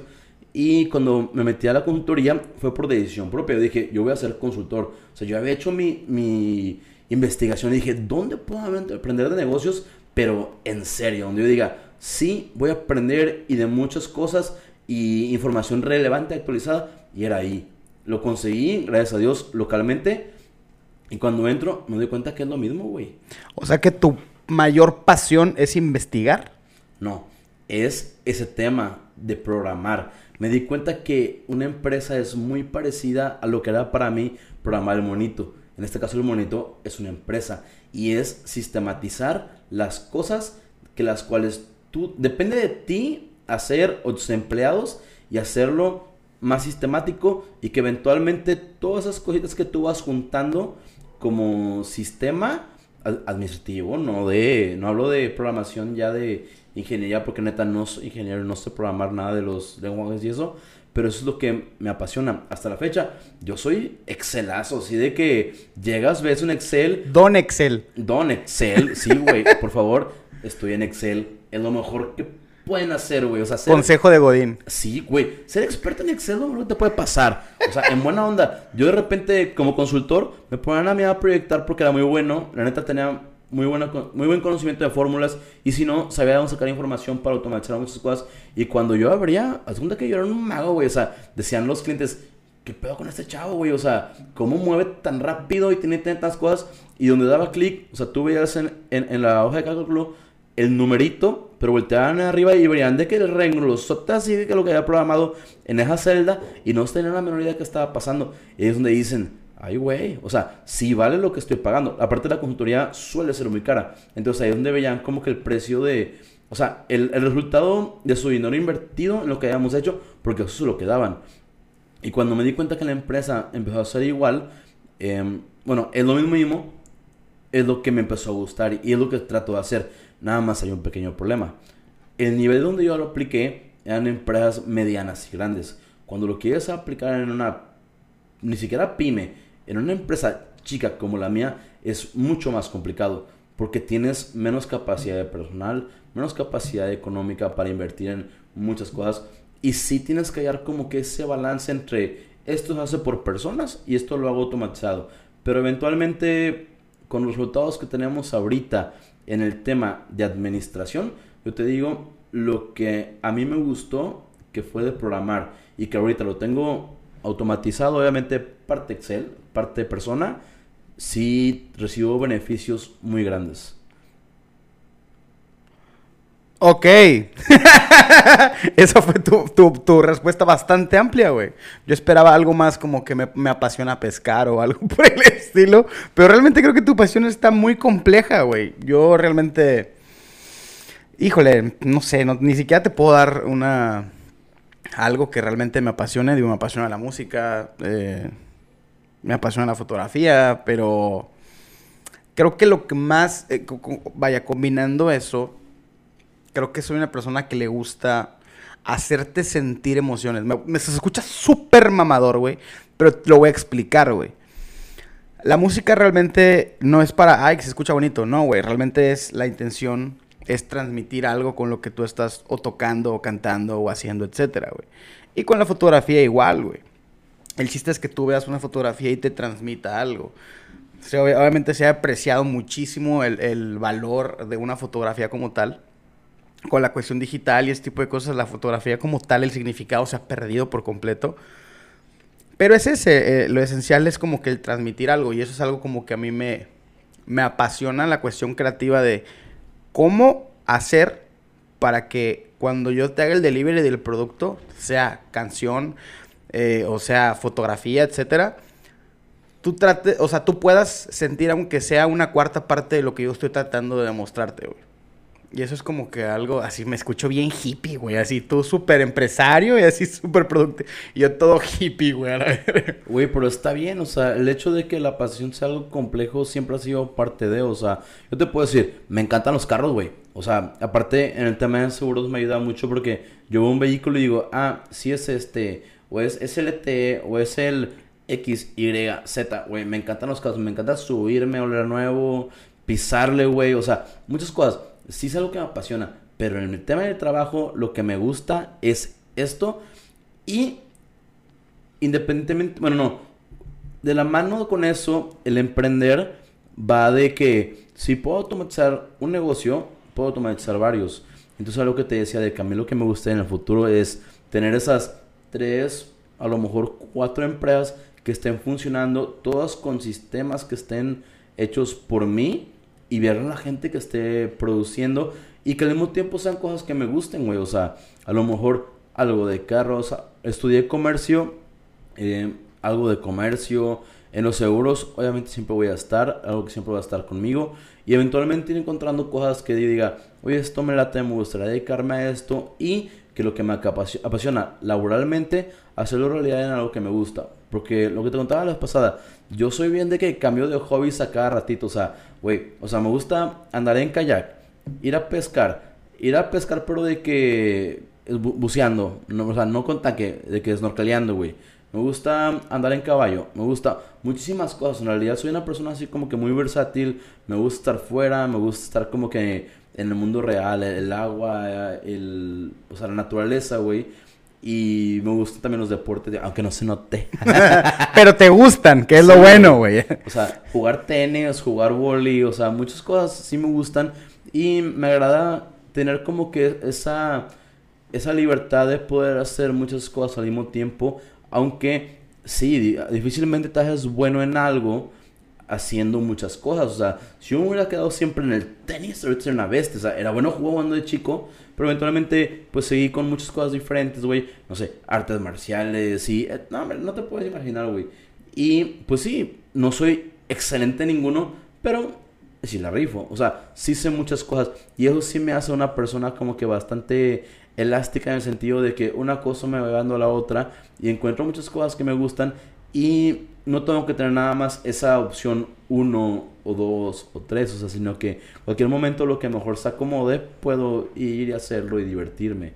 Y cuando me metí a la consultoría fue por decisión propia. Dije, yo voy a ser consultor. O sea, yo había hecho mi, mi investigación y dije, ¿dónde puedo aprender de negocios? Pero en serio, donde yo diga, sí, voy a aprender y de muchas cosas y información relevante, actualizada, y era ahí. Lo conseguí, gracias a Dios, localmente. Y cuando entro, me doy cuenta que es lo mismo, güey. O sea que tu mayor pasión es investigar. No, es ese tema de programar. Me di cuenta que una empresa es muy parecida a lo que era para mí programar el monito. En este caso el monito es una empresa y es sistematizar las cosas que las cuales tú, depende de ti hacer o tus empleados y hacerlo más sistemático y que eventualmente todas esas cositas que tú vas juntando como sistema administrativo, no de, no hablo de programación ya de ingeniería porque neta no soy ingeniero, no sé programar nada de los lenguajes y eso, pero eso es lo que me apasiona hasta la fecha. Yo soy Excelazo, así de que llegas, ves un Excel. Don Excel. Don Excel, sí, güey, por favor, estoy en Excel. Es lo mejor que pueden hacer, güey. O sea, Consejo de Godín. Sí, güey. Ser experto en Excel no te puede pasar. O sea, en buena onda. Yo de repente, como consultor, me ponían a mí a proyectar porque era muy bueno. La neta tenía muy, buena, muy buen conocimiento de fórmulas. Y si no, sabía dónde sacar información para automatizar muchas cosas. Y cuando yo abría, a segunda que yo era un mago, güey. O sea, decían los clientes, ¿qué pedo con este chavo, güey? O sea, ¿cómo mueve tan rápido y tiene tantas cosas? Y donde daba clic, o sea, tú veías en, en, en la hoja de cálculo el numerito, pero volteaban arriba y verían de que el renglón así de que lo que había programado en esa celda y no tenían la menor idea de qué estaba pasando. Y es donde dicen, ay güey, o sea, si vale lo que estoy pagando. Aparte la consultoría suele ser muy cara. Entonces ahí es donde veían como que el precio de, o sea, el, resultado de su dinero invertido en lo que habíamos hecho, porque eso es lo que daban. Y cuando me di cuenta que la empresa empezó a ser igual, em, bueno, es lo mismo, es lo que me empezó a gustar y es lo que trato de hacer Nada más hay un pequeño problema. El nivel donde yo lo apliqué eran empresas medianas y grandes. Cuando lo quieres aplicar en una, ni siquiera pyme, en una empresa chica como la mía, es mucho más complicado. Porque tienes menos capacidad de personal, menos capacidad económica para invertir en muchas cosas. Y sí tienes que hallar como que ese balance entre esto se hace por personas y esto lo hago automatizado. Pero eventualmente, con los resultados que tenemos ahorita, en el tema de administración, yo te digo lo que a mí me gustó, que fue de programar y que ahorita lo tengo automatizado, obviamente parte Excel, parte persona, sí recibo beneficios muy grandes. Ok. [laughs] Esa fue tu, respuesta bastante amplia, güey. Yo esperaba algo más como que me, me, apasiona pescar o algo [laughs] por el estilo. Pero realmente creo que tu pasión está muy compleja, güey. Yo realmente... Híjole, no sé, ni siquiera te puedo dar una... Algo que realmente me apasione. Digo, me apasiona la música, eh, me apasiona la fotografía, pero... Creo que lo que más... Eh, vaya, combinando eso creo que soy una persona que le gusta hacerte sentir emociones. Me, se escucha súper mamador, güey, pero lo voy a explicar, güey. La música realmente no es para, ay, que se escucha bonito. No, güey. Realmente es la intención, es transmitir algo con lo que tú estás o tocando, o cantando, o haciendo, etcétera, güey. Y con la fotografía igual, güey. El chiste es que tú veas una fotografía y te transmita algo. obviamente se ha apreciado muchísimo el, el valor de una fotografía como tal con la cuestión digital y este tipo de cosas, la fotografía como tal, el significado se ha perdido por completo. Pero es ese, eh, lo esencial es como que el transmitir algo y eso es algo como que a mí me, me apasiona la cuestión creativa de cómo hacer para que cuando yo te haga el delivery del producto, sea canción, eh, o sea fotografía, etcétera, tú trate, o sea, tú puedas sentir aunque sea una cuarta parte de lo que yo estoy tratando de demostrarte, güey. Y eso es como que algo así, me escucho bien hippie, güey. Así tú súper empresario y así súper productivo. Y yo todo hippie, güey. Güey, pero está bien, o sea, el hecho de que la pasión sea algo complejo siempre ha sido parte de, o sea, yo te puedo decir, me encantan los carros, güey. O sea, aparte en el tema de seguros me ayuda mucho porque yo veo un vehículo y digo, ah, si es este, o es SLT, o es el X, Y, Z, güey. Me encantan los carros, me encanta subirme, oler nuevo, pisarle, güey. O sea, muchas cosas sí es algo que me apasiona, pero en el tema del trabajo lo que me gusta es esto y independientemente, bueno, no, de la mano con eso, el emprender va de que si puedo automatizar un negocio, puedo automatizar varios. Entonces algo que te decía de que a mí lo que me gusta en el futuro es tener esas tres, a lo mejor cuatro empresas que estén funcionando, todas con sistemas que estén hechos por mí y ver a la gente que esté produciendo y que al mismo tiempo sean cosas que me gusten, güey. O sea, a lo mejor algo de carros, estudié comercio, eh, algo de comercio, en los seguros, obviamente siempre voy a estar, algo que siempre va a estar conmigo. Y eventualmente ir encontrando cosas que diga, oye, esto me late, me gustaría dedicarme a esto. Y que lo que me apasiona laboralmente, hacerlo realidad en algo que me gusta. Porque lo que te contaba la vez pasada, yo soy bien de que cambio de hobbies a cada ratito. O sea, güey, o sea, me gusta andar en kayak, ir a pescar, ir a pescar, pero de que buceando, no, o sea, no con tanque, de que snorkeleando, güey. Me gusta andar en caballo, me gusta muchísimas cosas. En realidad soy una persona así como que muy versátil, me gusta estar fuera, me gusta estar como que en el mundo real, el agua, el, o sea, la naturaleza, güey. Y me gustan también los deportes, aunque no se note. [laughs] Pero te gustan, que es lo bueno, güey. O sea, jugar tenis, jugar vóley, o sea, muchas cosas sí me gustan. Y me agrada tener como que esa, esa libertad de poder hacer muchas cosas al mismo tiempo aunque sí, difícilmente te haces bueno en algo haciendo muchas cosas. O sea, si yo me hubiera quedado siempre en el tenis, ahorita sería una bestia. O sea, era bueno jugando de chico, pero eventualmente pues seguí con muchas cosas diferentes, güey. No sé, artes marciales y... Eh, no, no te puedes imaginar, güey. Y pues sí, no soy excelente en ninguno, pero sí la rifo. O sea, sí sé muchas cosas. Y eso sí me hace una persona como que bastante elástica en el sentido de que una cosa me va llevando a la otra y encuentro muchas cosas que me gustan y no tengo que tener nada más esa opción uno o dos o tres, o sea, sino que cualquier momento lo que mejor se acomode puedo ir y hacerlo y divertirme.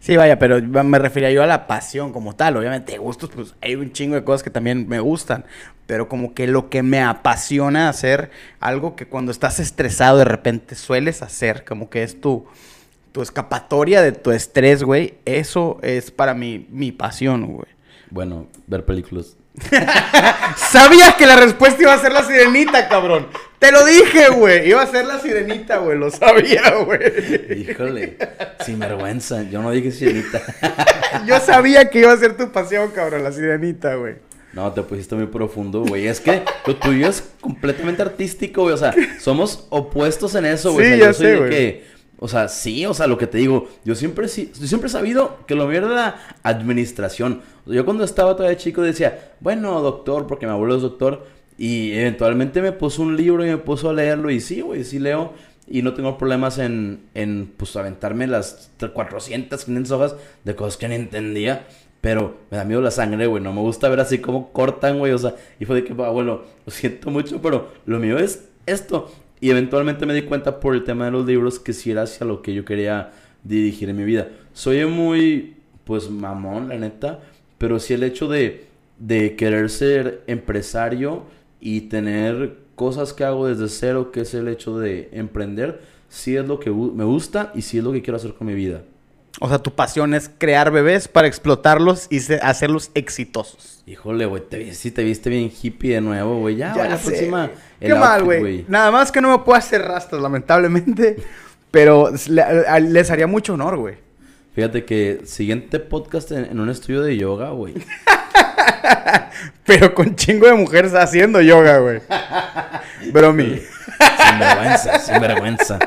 Sí, vaya, pero me refería yo a la pasión como tal. Obviamente, gustos, pues hay un chingo de cosas que también me gustan. Pero como que lo que me apasiona hacer, algo que cuando estás estresado de repente sueles hacer, como que es tu, tu escapatoria de tu estrés, güey, eso es para mí mi pasión, güey. Bueno, ver películas. [laughs] Sabía que la respuesta iba a ser la sirenita, cabrón. Te lo dije, güey. Iba a ser la sirenita, güey. Lo sabía, güey. Híjole, sin vergüenza. Yo no dije sirenita. [laughs] Yo sabía que iba a ser tu pasión, cabrón, la sirenita, güey. No, te pusiste muy profundo, güey. Es que lo tuyo es completamente artístico, güey. O sea, somos opuestos en eso, güey. Sí, yo sé, güey. O sea, sí, o sea, lo que te digo, yo siempre, yo siempre he sabido que lo mío era la administración. Yo cuando estaba todavía chico decía, bueno, doctor, porque mi abuelo es doctor, y eventualmente me puso un libro y me puso a leerlo, y sí, güey, sí leo, y no tengo problemas en, en, pues, aventarme las 400, 500 hojas de cosas que no entendía. Pero me da miedo la sangre, güey. No me gusta ver así como cortan, güey. O sea, y fue de que, abuelo, lo siento mucho, pero lo mío es esto. Y eventualmente me di cuenta por el tema de los libros que sí era hacia lo que yo quería dirigir en mi vida. Soy muy, pues, mamón, la neta. Pero sí el hecho de, de querer ser empresario y tener cosas que hago desde cero, que es el hecho de emprender, sí es lo que me gusta y sí es lo que quiero hacer con mi vida. O sea, tu pasión es crear bebés para explotarlos y hacerlos exitosos. Híjole, güey, te, sí te viste bien hippie de nuevo, güey. Ya, Ya sé, próxima. Qué mal, güey. Nada más que no me puedo hacer rastas, lamentablemente. [laughs] Pero le- les haría mucho honor, güey. Fíjate que siguiente podcast en, en un estudio de yoga, güey. [laughs] Pero con chingo de mujeres haciendo yoga, güey. [laughs] Bromi. Sin vergüenza, sin vergüenza.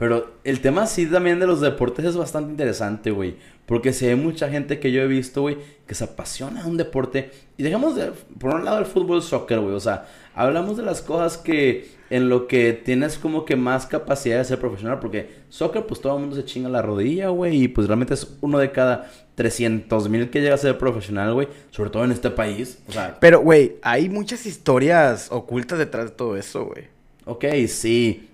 Pero el tema sí también de los deportes es bastante interesante, güey. Porque se ve mucha gente que yo he visto, güey, que se apasiona a un deporte. Y dejamos de, por un lado, el fútbol, soccer, güey. O sea, hablamos de las cosas que en lo que tienes como que más capacidad de ser profesional. Porque soccer, pues todo el mundo se chinga la rodilla, güey. Y pues realmente es uno de cada 300 mil que llega a ser profesional, güey. Sobre todo en este país. O sea, Pero, güey, hay muchas historias ocultas detrás de todo eso, güey. Ok, sí.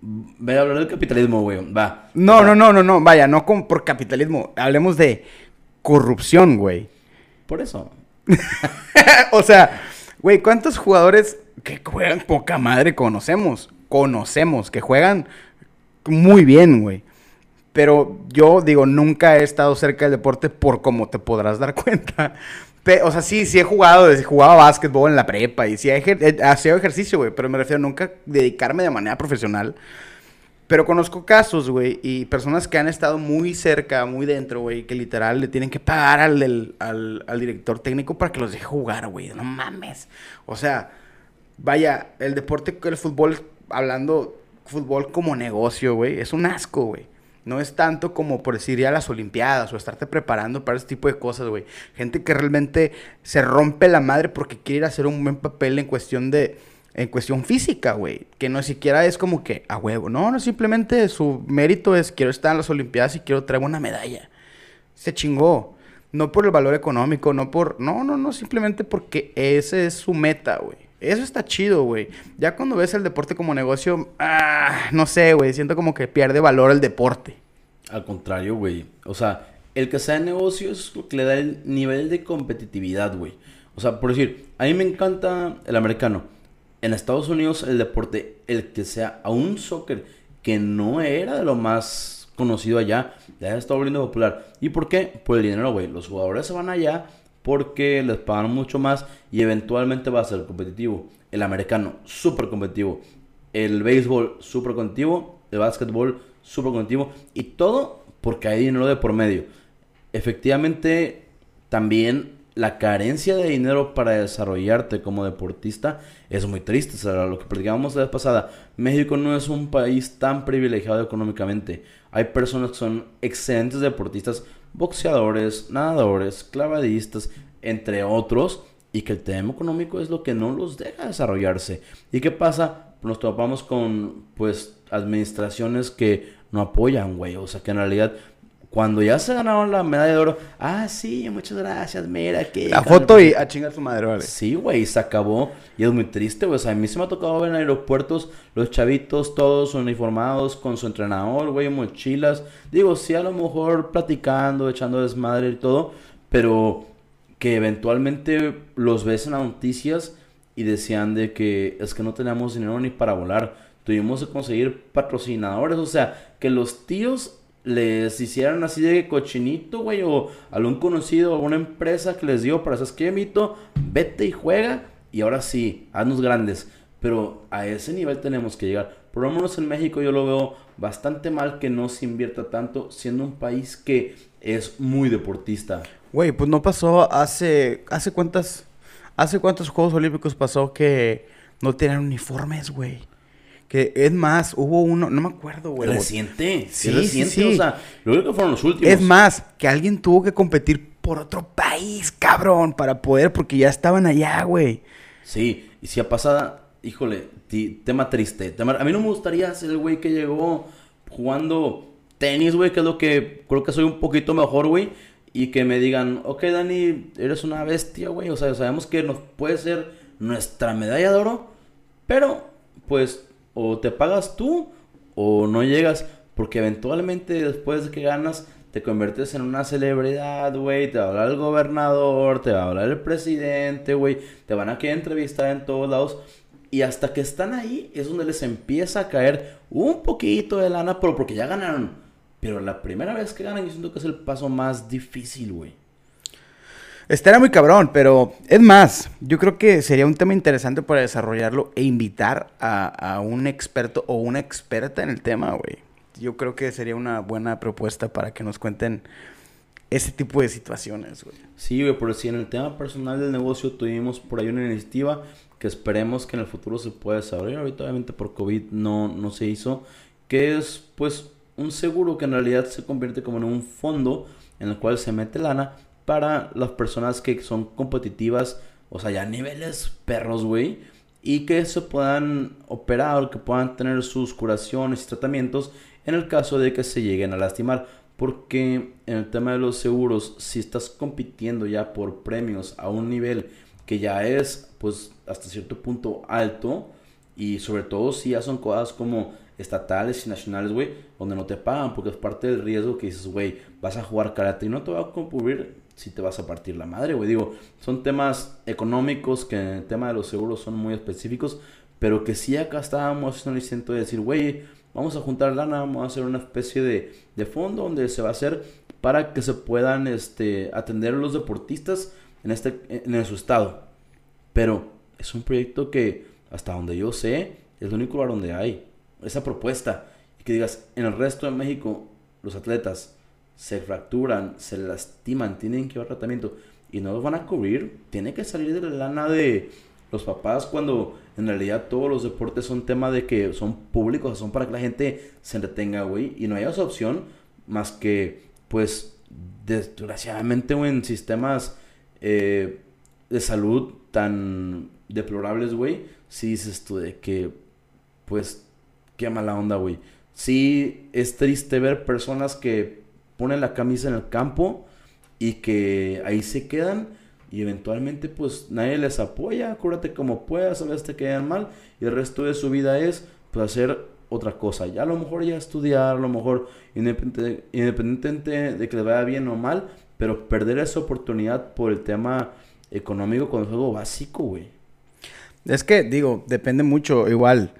Voy a hablar del capitalismo, güey. Va. No, no, no, no, no. Vaya, no con, por capitalismo. Hablemos de corrupción, güey. Por eso. [laughs] o sea, güey, ¿cuántos jugadores que juegan poca madre conocemos? Conocemos, que juegan muy bien, güey. Pero yo digo, nunca he estado cerca del deporte por como te podrás dar [laughs] cuenta. O sea, sí, sí he jugado, jugaba básquetbol en la prepa y sí he- hacía ejercicio, güey. Pero me refiero a nunca dedicarme de manera profesional. Pero conozco casos, güey, y personas que han estado muy cerca, muy dentro, güey, que literal le tienen que pagar al, del- al, al director técnico para que los deje jugar, güey. No mames. O sea, vaya, el deporte, el fútbol, hablando fútbol como negocio, güey, es un asco, güey. No es tanto como por decir ir a las Olimpiadas o estarte preparando para ese tipo de cosas, güey. Gente que realmente se rompe la madre porque quiere ir a hacer un buen papel en cuestión de, en cuestión física, güey. Que no siquiera es como que a huevo. No, no, simplemente su mérito es quiero estar en las Olimpiadas y quiero traer una medalla. Se chingó. No por el valor económico, no por... No, no, no, simplemente porque ese es su meta, güey. Eso está chido, güey. Ya cuando ves el deporte como negocio, ah, no sé, güey. Siento como que pierde valor el deporte. Al contrario, güey. O sea, el que sea de negocio es lo que le da el nivel de competitividad, güey. O sea, por decir, a mí me encanta el americano. En Estados Unidos, el deporte, el que sea a un soccer que no era de lo más conocido allá, ya está volviendo popular. ¿Y por qué? Por el dinero, güey. Los jugadores se van allá porque les pagan mucho más y eventualmente va a ser competitivo. El americano, súper competitivo. El béisbol, súper competitivo. El básquetbol, súper competitivo. Y todo porque hay dinero de por medio. Efectivamente, también la carencia de dinero para desarrollarte como deportista es muy triste. O sea, lo que platicábamos la vez pasada, México no es un país tan privilegiado económicamente. Hay personas que son excelentes deportistas, boxeadores, nadadores, clavadistas, entre otros, y que el tema económico es lo que no los deja desarrollarse. ¿Y qué pasa? Nos topamos con, pues, administraciones que no apoyan, güey. O sea, que en realidad cuando ya se ganaron la medalla de oro, ah, sí, muchas gracias, mira que... La foto y a chingar su madre, vale. Sí, güey, se acabó. Y es muy triste, güey. O sea, a mí se me ha tocado ver en aeropuertos los chavitos todos uniformados con su entrenador, güey, mochilas. Digo, sí, a lo mejor platicando, echando desmadre y todo, pero que eventualmente los ves en las noticias y decían de que es que no teníamos dinero ni para volar. Tuvimos que conseguir patrocinadores, o sea, que los tíos les hicieran así de cochinito, güey, o algún conocido, alguna empresa que les dio para esas que mito, vete y juega, y ahora sí, haznos grandes. Pero a ese nivel tenemos que llegar. Por lo menos en México yo lo veo bastante mal que no se invierta tanto, siendo un país que es muy deportista. Güey, pues no pasó hace... ¿Hace cuántas... ¿Hace cuántos Juegos Olímpicos pasó que no tenían uniformes, güey? Que es más, hubo uno, no me acuerdo, güey. Reciente, sí, Sí, reciente, sí, sí. o sea, lo único que fueron los últimos. Es más, que alguien tuvo que competir por otro país, cabrón, para poder, porque ya estaban allá, güey. Sí, y si a pasada, híjole, tema triste. tema- a mí no me gustaría ser el güey que llegó jugando tenis, güey, que es lo que creo que soy un poquito mejor, güey. Y que me digan, ok, Dani, eres una bestia, güey. O sea, sabemos que nos puede ser nuestra medalla de oro, pero pues o te pagas tú o no llegas. Porque eventualmente después de que ganas, te conviertes en una celebridad, güey, te va a hablar el gobernador, te va a hablar el presidente, güey, te van a querer entrevistar en todos lados. Y hasta que están ahí es donde les empieza a caer un poquito de lana, pero porque ya ganaron. Pero la primera vez que ganan yo siento que es el paso más difícil, güey. Estaría muy cabrón, pero es más, yo creo que sería un tema interesante para desarrollarlo e invitar a, a un experto o una experta en el tema, güey. Yo creo que sería una buena propuesta para que nos cuenten ese tipo de situaciones, güey. Sí, güey, pero si en el tema personal del negocio tuvimos por ahí una iniciativa que esperemos que en el futuro se pueda desarrollar. Ahorita obviamente por COVID no, no se hizo. Que es pues un seguro que en realidad se convierte como en un fondo en el cual se mete lana para las personas que son competitivas, o sea, ya niveles perros, güey, y que se puedan operar, que puedan tener sus curaciones y tratamientos en el caso de que se lleguen a lastimar. Porque en el tema de los seguros, si estás compitiendo ya por premios a un nivel que ya es, pues, hasta cierto punto alto, y sobre todo si ya son cosas como estatales y nacionales, güey, donde no te pagan, porque es parte del riesgo que dices, güey, vas a jugar karate y no te va a cubrir si te vas a partir la madre, güey. Digo, son temas económicos que en el tema de los seguros son muy específicos, pero que sí acá estábamos haciendo el intento de decir, güey, vamos a juntar lana, vamos a hacer una especie de, de fondo donde se va a hacer para que se puedan este, atender los deportistas en, este, en su estado. Pero es un proyecto que, hasta donde yo sé, es el único lugar donde hay esa propuesta. Y que digas, en el resto de México, los atletas se fracturan, se lastiman, tienen que llevar tratamiento y no los van a cubrir, tiene que salir de la lana de los papás cuando en realidad todos los deportes son tema de que son públicos, son para que la gente se entretenga, güey, y no hay otra opción más que, pues, desgraciadamente, güey, en sistemas eh, de salud tan deplorables, güey, si dices tú de que, pues, qué mala onda, güey. Sí, es triste ver personas que ponen la camisa en el campo y que ahí se quedan y eventualmente pues nadie les apoya, cúrate como puedas, a veces te quedan mal y el resto de su vida es pues hacer otra cosa, ya a lo mejor ya estudiar, a lo mejor independientemente de que le vaya bien o mal, pero perder esa oportunidad por el tema económico con el juego básico, güey. Es que, digo, depende mucho, igual.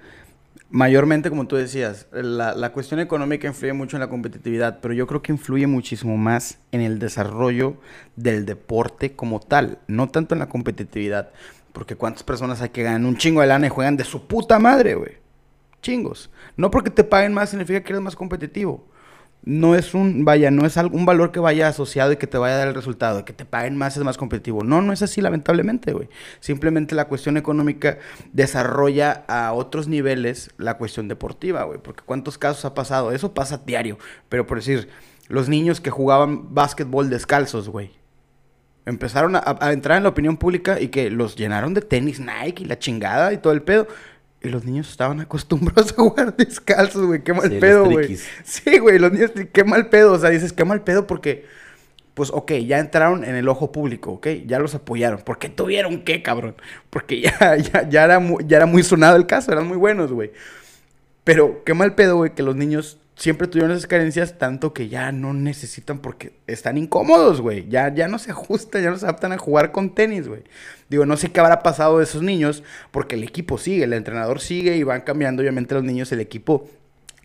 Mayormente, como tú decías, la, cuestión económica influye mucho en la competitividad, pero yo creo que influye muchísimo más en el desarrollo del deporte como tal, no tanto en la competitividad. Porque cuántas personas hay que ganan un chingo de lana y juegan de su puta madre, güey. Chingos. No porque te paguen más significa que eres más competitivo no es un, vaya, no es algún valor que vaya asociado y que te vaya a dar el resultado, que te paguen más es más competitivo. No, no es así, lamentablemente, güey. Simplemente la cuestión económica desarrolla a otros niveles la cuestión deportiva, güey. Porque cuántos casos ha pasado, eso pasa diario. Pero por decir, los niños que jugaban básquetbol descalzos, güey. Empezaron a, a entrar en la opinión pública y que los llenaron de tenis Nike y la chingada y todo el pedo. Y los niños estaban [laughs] acostumbrados a jugar descalzos, güey. Qué mal pedo, güey. Sí, güey, los niños, qué mal pedo. O sea, dices, qué mal pedo porque, pues, ok, ya entraron en el ojo público, ok, ya los apoyaron. ¿Por qué tuvieron qué, cabrón? Porque ya, [laughs] ya, ya, era, muy, ya era muy sonado el caso, eran muy buenos, güey. Pero qué mal pedo, güey, que los niños siempre tuvieron esas carencias tanto que ya no necesitan porque están incómodos, güey. Ya, ya no se ajustan, ya no se adaptan a jugar con tenis, güey. Digo, no sé qué habrá pasado de esos niños porque el equipo sigue, el entrenador sigue y van cambiando, obviamente los niños, el equipo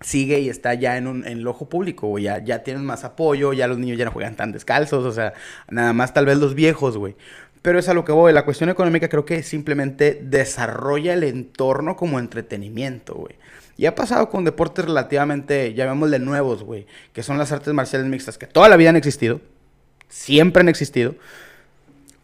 sigue y está ya en, un, en el ojo público, güey. Ya, ya tienen más apoyo, ya los niños ya no juegan tan descalzos, o sea, nada más tal vez los viejos, güey. Pero es a lo que voy. La cuestión económica creo que simplemente desarrolla el entorno como entretenimiento, güey. Y ha pasado con deportes relativamente, llamémosle nuevos, güey, que son las artes marciales mixtas, que toda la vida han existido, siempre han existido,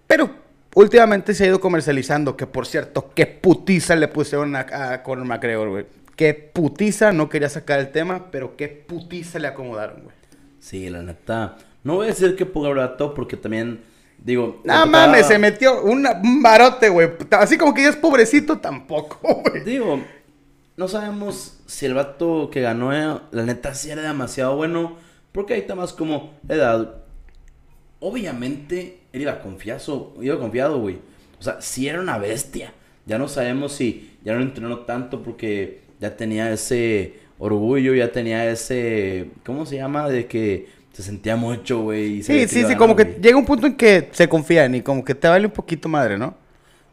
pero últimamente se ha ido comercializando, que por cierto, qué putiza le pusieron a, a Conor McGregor, güey. Qué putiza, no quería sacar el tema, pero qué putiza le acomodaron, güey. Sí, la neta. No voy a decir que rato, porque también, digo... No mames, se metió un barote, güey. Así como que ya es pobrecito, tampoco, [laughs] güey. Digo, no sabemos si el vato que ganó, eh, la neta, sí era demasiado bueno. Porque hay temas como edad. Obviamente, él iba confiado, iba confiado, güey. O sea, sí era una bestia. Ya no sabemos si ya no entrenó tanto porque ya tenía ese orgullo, ya tenía ese, ¿cómo se llama? De que se sentía mucho, güey. Sí, sí, sí, ganar, como que llega un punto en que se confían y como que te vale un poquito madre, ¿no?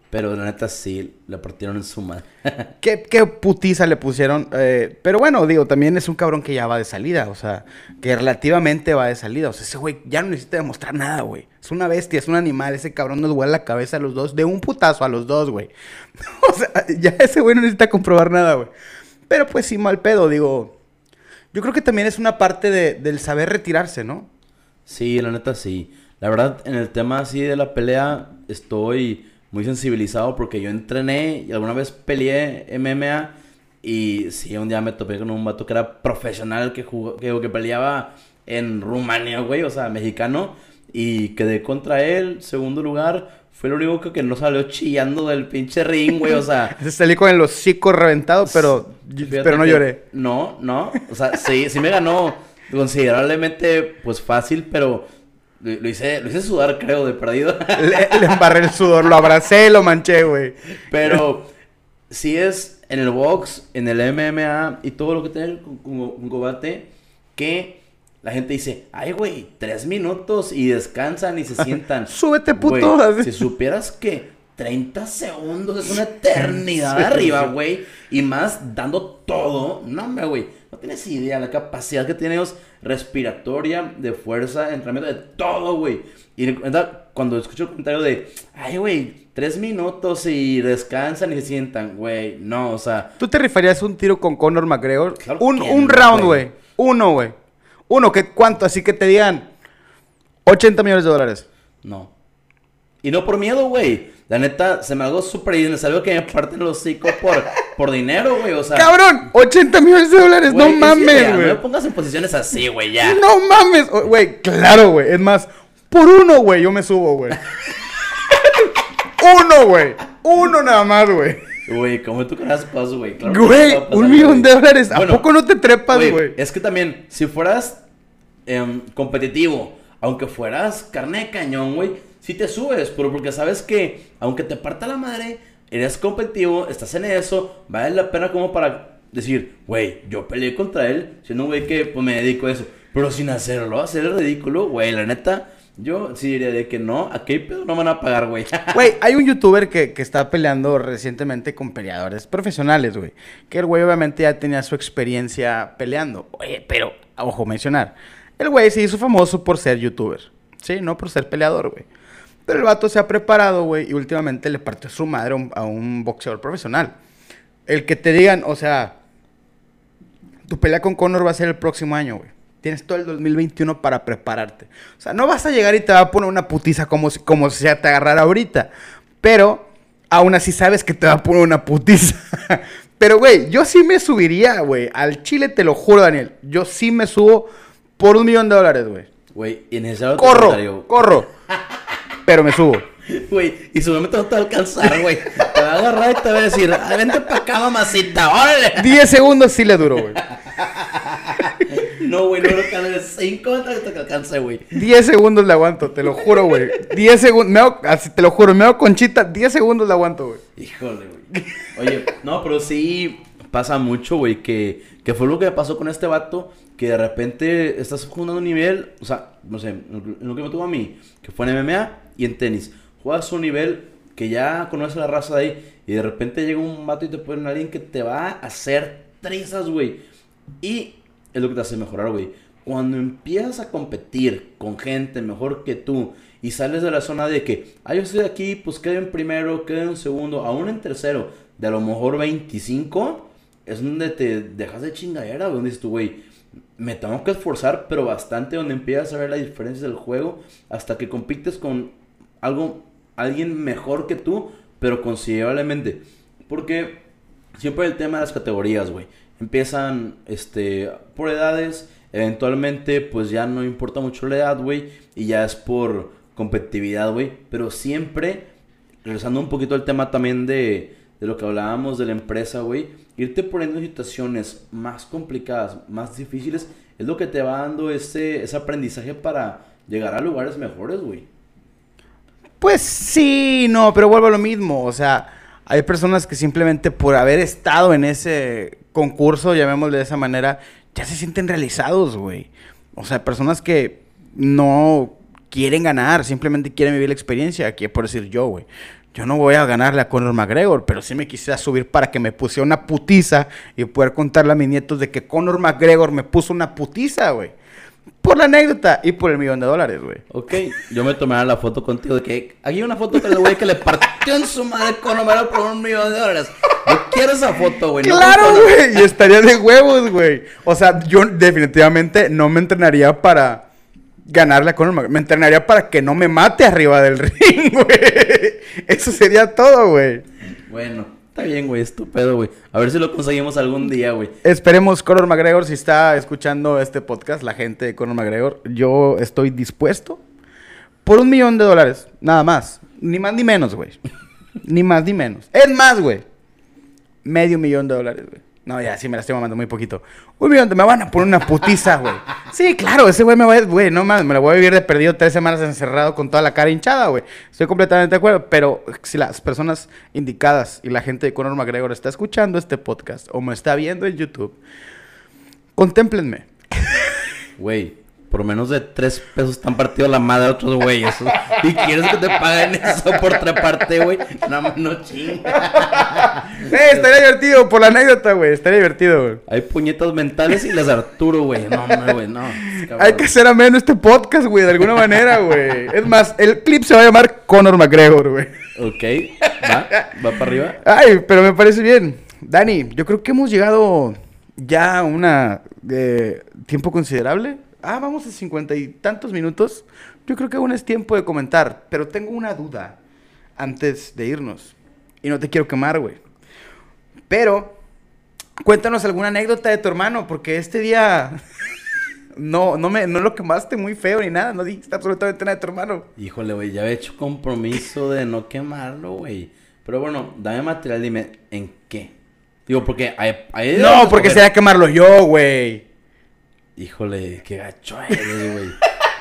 Pero la neta sí, le partieron en su madre. [laughs] ¿Qué, qué putiza le pusieron? Eh, pero bueno, digo, también es un cabrón que ya va de salida, o sea, que relativamente va de salida. O sea, ese güey ya no necesita demostrar nada, güey. Es una bestia, es un animal, ese cabrón nos vuela la cabeza a los dos, de un putazo a los dos, güey. [laughs] o sea, ya ese güey no necesita comprobar nada, güey. Pero pues sí, mal pedo, digo. Yo creo que también es una parte de- del saber retirarse, ¿no? Sí, la neta sí. La verdad, en el tema así de la pelea, estoy muy sensibilizado porque yo entrené y alguna vez peleé MMA y sí, un día me topé con un vato que era profesional que jugó, que, que peleaba en Rumania, güey, o sea, mexicano, y quedé contra él, segundo lugar. Fue lo único que, que no salió chillando del pinche ring, güey, o sea, [laughs] Salí con el hocico reventado, pero, pero no que- lloré. No, no. O sea, sí, sí me ganó considerablemente, pues fácil, pero lo, lo hice, lo hice sudar, creo, de perdido. [laughs] Le, le embarré el sudor, lo abracé, lo manché, güey. pero sí es en el box, en el MMA y todo lo que tiene con combate, que la gente dice, ay, güey, tres minutos y descansan y se [laughs] sientan. Súbete, puto. así. si supieras que 30 segundos es una [laughs] eternidad arriba, güey. Y más dando todo. No, hombre, güey. No tienes idea la capacidad que tenemos respiratoria, de fuerza, entrenamiento, de todo, güey. Y cuando escucho el comentario de, ay, güey, tres minutos y descansan y se sientan, güey. No, o sea, ¿Tú te rifarías un tiro con Conor McGregor? Claro un que un no, round, güey. güey. Uno, güey. Uno, que ¿cuánto? Así que te digan 80 millones de dólares. no. Y no por miedo, güey. La neta, se me hago súper innecesario que me parten los hocico por, por dinero, güey. O sea, ¡Cabrón! 80 millones de dólares. Güey, no es mames, irreal, No me güey. pongas en posiciones así, güey, ya. No mames. Güey, claro, güey. Es más, por uno, güey, yo me subo, güey. uno, güey. Uno nada más, güey. Güey, como tú con las cosas, güey. Claro Güey, no pasar, un millón de güey. dólares. ¿A Bueno, poco no te trepas, güey? Es que también, si fueras em, competitivo, aunque fueras carne de cañón, güey, sí te subes, pero porque sabes que, aunque te parta la madre, eres competitivo, estás en eso, vale la pena como para decir, güey, yo peleé contra él, siendo un güey que pues, me dedico a eso, pero sin hacerlo, hacer el ridículo, güey, la neta, yo sí diría de que no, aquí hay pedo no van a pagar, güey. [laughs] Güey, hay un youtuber que, que está peleando recientemente con peleadores profesionales, güey. Que el güey obviamente ya tenía su experiencia peleando. Oye, pero, ojo, mencionar. El güey se hizo famoso por ser youtuber. Sí, no por ser peleador, güey. Pero el vato se ha preparado, güey, y últimamente le partió su madre a un, a un boxeador profesional. El que te digan, o sea, tu pelea con Conor va a ser el próximo año, güey. Tienes todo el 2021 para prepararte. O sea, no vas a llegar y te va a poner una putiza como si, como si ya te agarrara ahorita. Pero aún así sabes que te va a poner una putiza. [laughs] Pero, güey, yo sí me subiría, güey. Al chile te lo juro, Daniel. Yo sí me subo por un millón de dólares, güey. Güey, innecesario tu Corro, corro. [laughs] Pero me subo. [laughs] Güey, y su no te va a alcanzar, güey. Te va a agarrar y te va a decir, "Ay, vente para acá, mamacita, órale. [laughs] 10 segundos sí le duro, güey. [laughs] No, güey, no que de 5 hasta que alcance, güey. 10 segundos le aguanto, te lo juro, güey. 10 segundos, me hago- así te lo juro, me hago conchita, 10 segundos le aguanto, güey. Híjole, güey. Oye, no, pero sí pasa mucho, güey, que, que fue lo que me pasó con este vato, que de repente estás jugando un nivel, o sea, no sé, en lo que me tuvo a mí, que fue en MMA y en tenis. Juegas un nivel que ya conoces la raza de ahí, y de repente llega un vato y te pone a alguien que te va a hacer trizas, güey. Y es lo que te hace mejorar, güey. Cuando empiezas a competir con gente mejor que tú y sales de la zona de que, ah, yo estoy aquí, pues quedo en primero, quedo en segundo, aún en tercero, de a lo mejor 25, es donde te dejas de chingadera. Donde dices tú, güey, me tengo que esforzar, pero bastante, donde empiezas a ver las diferencias del juego hasta que compites con algo, alguien mejor que tú, pero considerablemente. Porque siempre el tema de las categorías, güey. Empiezan, este, por edades. Eventualmente, pues ya no importa mucho la edad, güey. Y ya es por competitividad, güey. Pero siempre, regresando un poquito al tema también de, de lo que hablábamos de la empresa, güey. Irte poniendo en situaciones más complicadas, más difíciles, es lo que te va dando ese, ese aprendizaje para llegar a lugares mejores, güey. Pues sí, no, pero vuelvo a lo mismo. O sea, hay personas que simplemente por haber estado en ese concurso, llamémosle de esa manera, ya se sienten realizados, güey. O sea, personas que no quieren ganar, simplemente quieren vivir la experiencia. Aquí por decir yo, güey. Yo no voy a ganarle a Conor McGregor, pero sí me quisiera subir para que me pusiera una putiza y poder contarle a mis nietos de que Conor McGregor me puso una putiza, güey. Por la anécdota y por el millón de dólares, güey. Ok, yo me tomaré la foto contigo de que aquí hay una foto con el güey que le partió en su madre Conor McGregor por un millón de dólares. Yo quiero esa foto, güey. Claro, con güey. Y estaría de huevos, güey. O sea, yo definitivamente no me entrenaría para ganarle a Conor McGregor. Me entrenaría para que no me mate arriba del [laughs] ring, güey. Eso sería todo, güey. Bueno, está bien, güey, estúpido, güey. A ver si lo conseguimos algún día, güey. Esperemos Conor McGregor, si está escuchando este podcast, la gente de Conor McGregor, yo estoy dispuesto por un millón de dólares, nada más. Ni más ni menos, güey. ni más ni menos. Es más, güey. Medio millón de dólares, güey. No, ya, sí me la estoy mamando muy poquito. Millón, de- me van a poner una putiza, güey. Sí, claro, ese güey me va a... Güey, no mames, me la voy a vivir de perdido tres semanas encerrado con toda la cara hinchada, güey. Estoy completamente de acuerdo, pero si las personas indicadas y la gente de Conor McGregor está escuchando este podcast o me está viendo en YouTube, contémplenme. Güey, por menos de tres pesos están partidos la madre a otros güeyes. Y quieres que te paguen eso por treparte, güey. No, no chinga. Eh, estaría divertido por la anécdota, güey. Estaría divertido, güey. Hay puñetas mentales y las de Arturo, güey. No, hombre, güey, no. cabrón. Hay que hacer ameno este podcast, güey, de alguna manera, güey. Es más, el clip se va a llamar Conor McGregor, güey. Ok, va, va para arriba. Ay, pero me parece bien. Dani, yo creo que hemos llegado ya a una eh, tiempo considerable. Ah, vamos a cincuenta y tantos minutos. Yo creo que aún es tiempo de comentar, pero tengo una duda antes de irnos. Y no te quiero quemar, güey. Pero, cuéntanos alguna anécdota de tu hermano, porque este día [laughs] no, no, me, no lo quemaste muy feo ni nada, no dijiste absolutamente nada de tu hermano. Híjole, güey, ya había hecho compromiso de no quemarlo, güey. Pero bueno, dame material, dime, ¿en qué? Digo, porque hay... hay No, porque sería quemarlo yo, güey. Híjole, qué gacho eres, güey.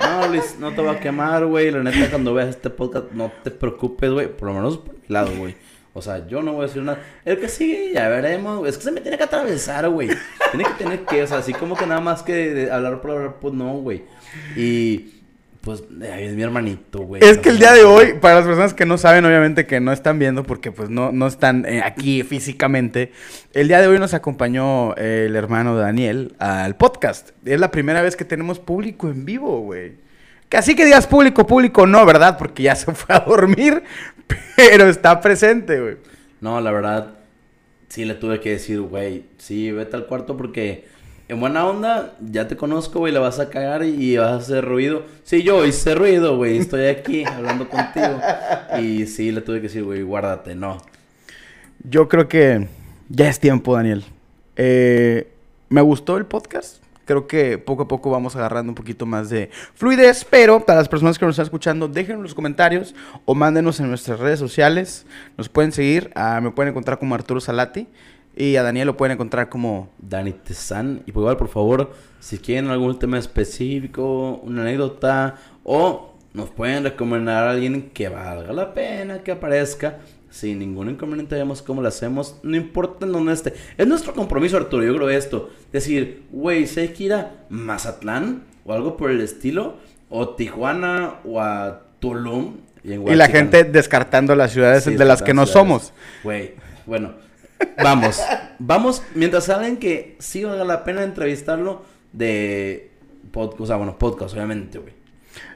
No, Luis, no te va a quemar, güey. La neta, cuando veas este podcast, no te preocupes, güey. Por lo menos por mi lado, güey. O sea, yo no voy a decir nada. El que sigue, ya veremos. güey. Es que se me tiene que atravesar, güey. Tiene que tener que, o sea, así como que nada más que de hablar por hablar, pues no, güey. Y, pues, ahí es mi hermanito, güey. Es que el día de hoy, para las personas que no saben, obviamente que no están viendo porque pues no, no están eh, aquí físicamente, el día de hoy nos acompañó eh, el hermano Daniel al podcast. Es la primera vez que tenemos público en vivo, güey. Que así que digas público, público, no, ¿verdad? Porque ya [laughs] se fue a dormir, pero está presente, güey. No, la verdad, sí le tuve que decir, güey, sí, vete al cuarto porque en buena onda, ya te conozco, güey, le vas a cagar y vas a hacer ruido. Sí, yo hice ruido, güey, estoy aquí [laughs] hablando contigo. Y sí, le tuve que decir, güey, guárdate, no. Yo creo que ya es tiempo, Daniel. Eh, me gustó el podcast. Creo que poco a poco vamos agarrando un poquito más de fluidez, pero para las personas que nos están escuchando, déjenos en los comentarios o mándenos en nuestras redes sociales. Nos pueden seguir, ah, me pueden encontrar como Arturo Salati y a Daniel lo pueden encontrar como... Dani Tezán. Y pues igual, por favor, si quieren algún tema específico, una anécdota, o nos pueden recomendar a alguien que valga la pena que aparezca. Sin ningún inconveniente, vemos cómo lo hacemos. No importa en dónde esté. Es nuestro compromiso, Arturo. Yo creo esto. Decir, güey, sé que ir a Mazatlán o algo por el estilo, o Tijuana o a Tulum. en Y la gente descartando las ciudades Sí, de las que no ciudades. somos. Güey, bueno, vamos. Vamos, mientras saben que sí valga la pena entrevistarlo de podcast, o sea, bueno, podcast, obviamente, güey.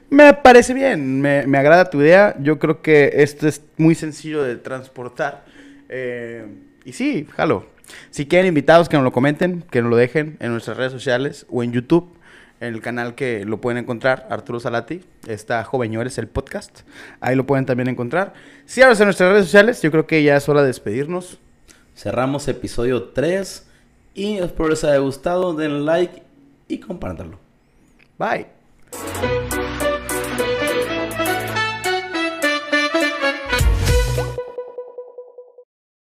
Me parece bien, me, me agrada tu idea. Yo creo que esto es muy sencillo de transportar. Eh, y sí, jalo. Si quieren invitados, que nos lo comenten, que nos lo dejen en nuestras redes sociales o en YouTube, en el canal que lo pueden encontrar, Arturo Salati. Está Joveñores, el podcast. Ahí lo pueden también encontrar. Síganos en nuestras redes sociales. Yo creo que ya es hora de despedirnos. Cerramos episodio 3 y espero les haya gustado. Den like y compártanlo. Bye.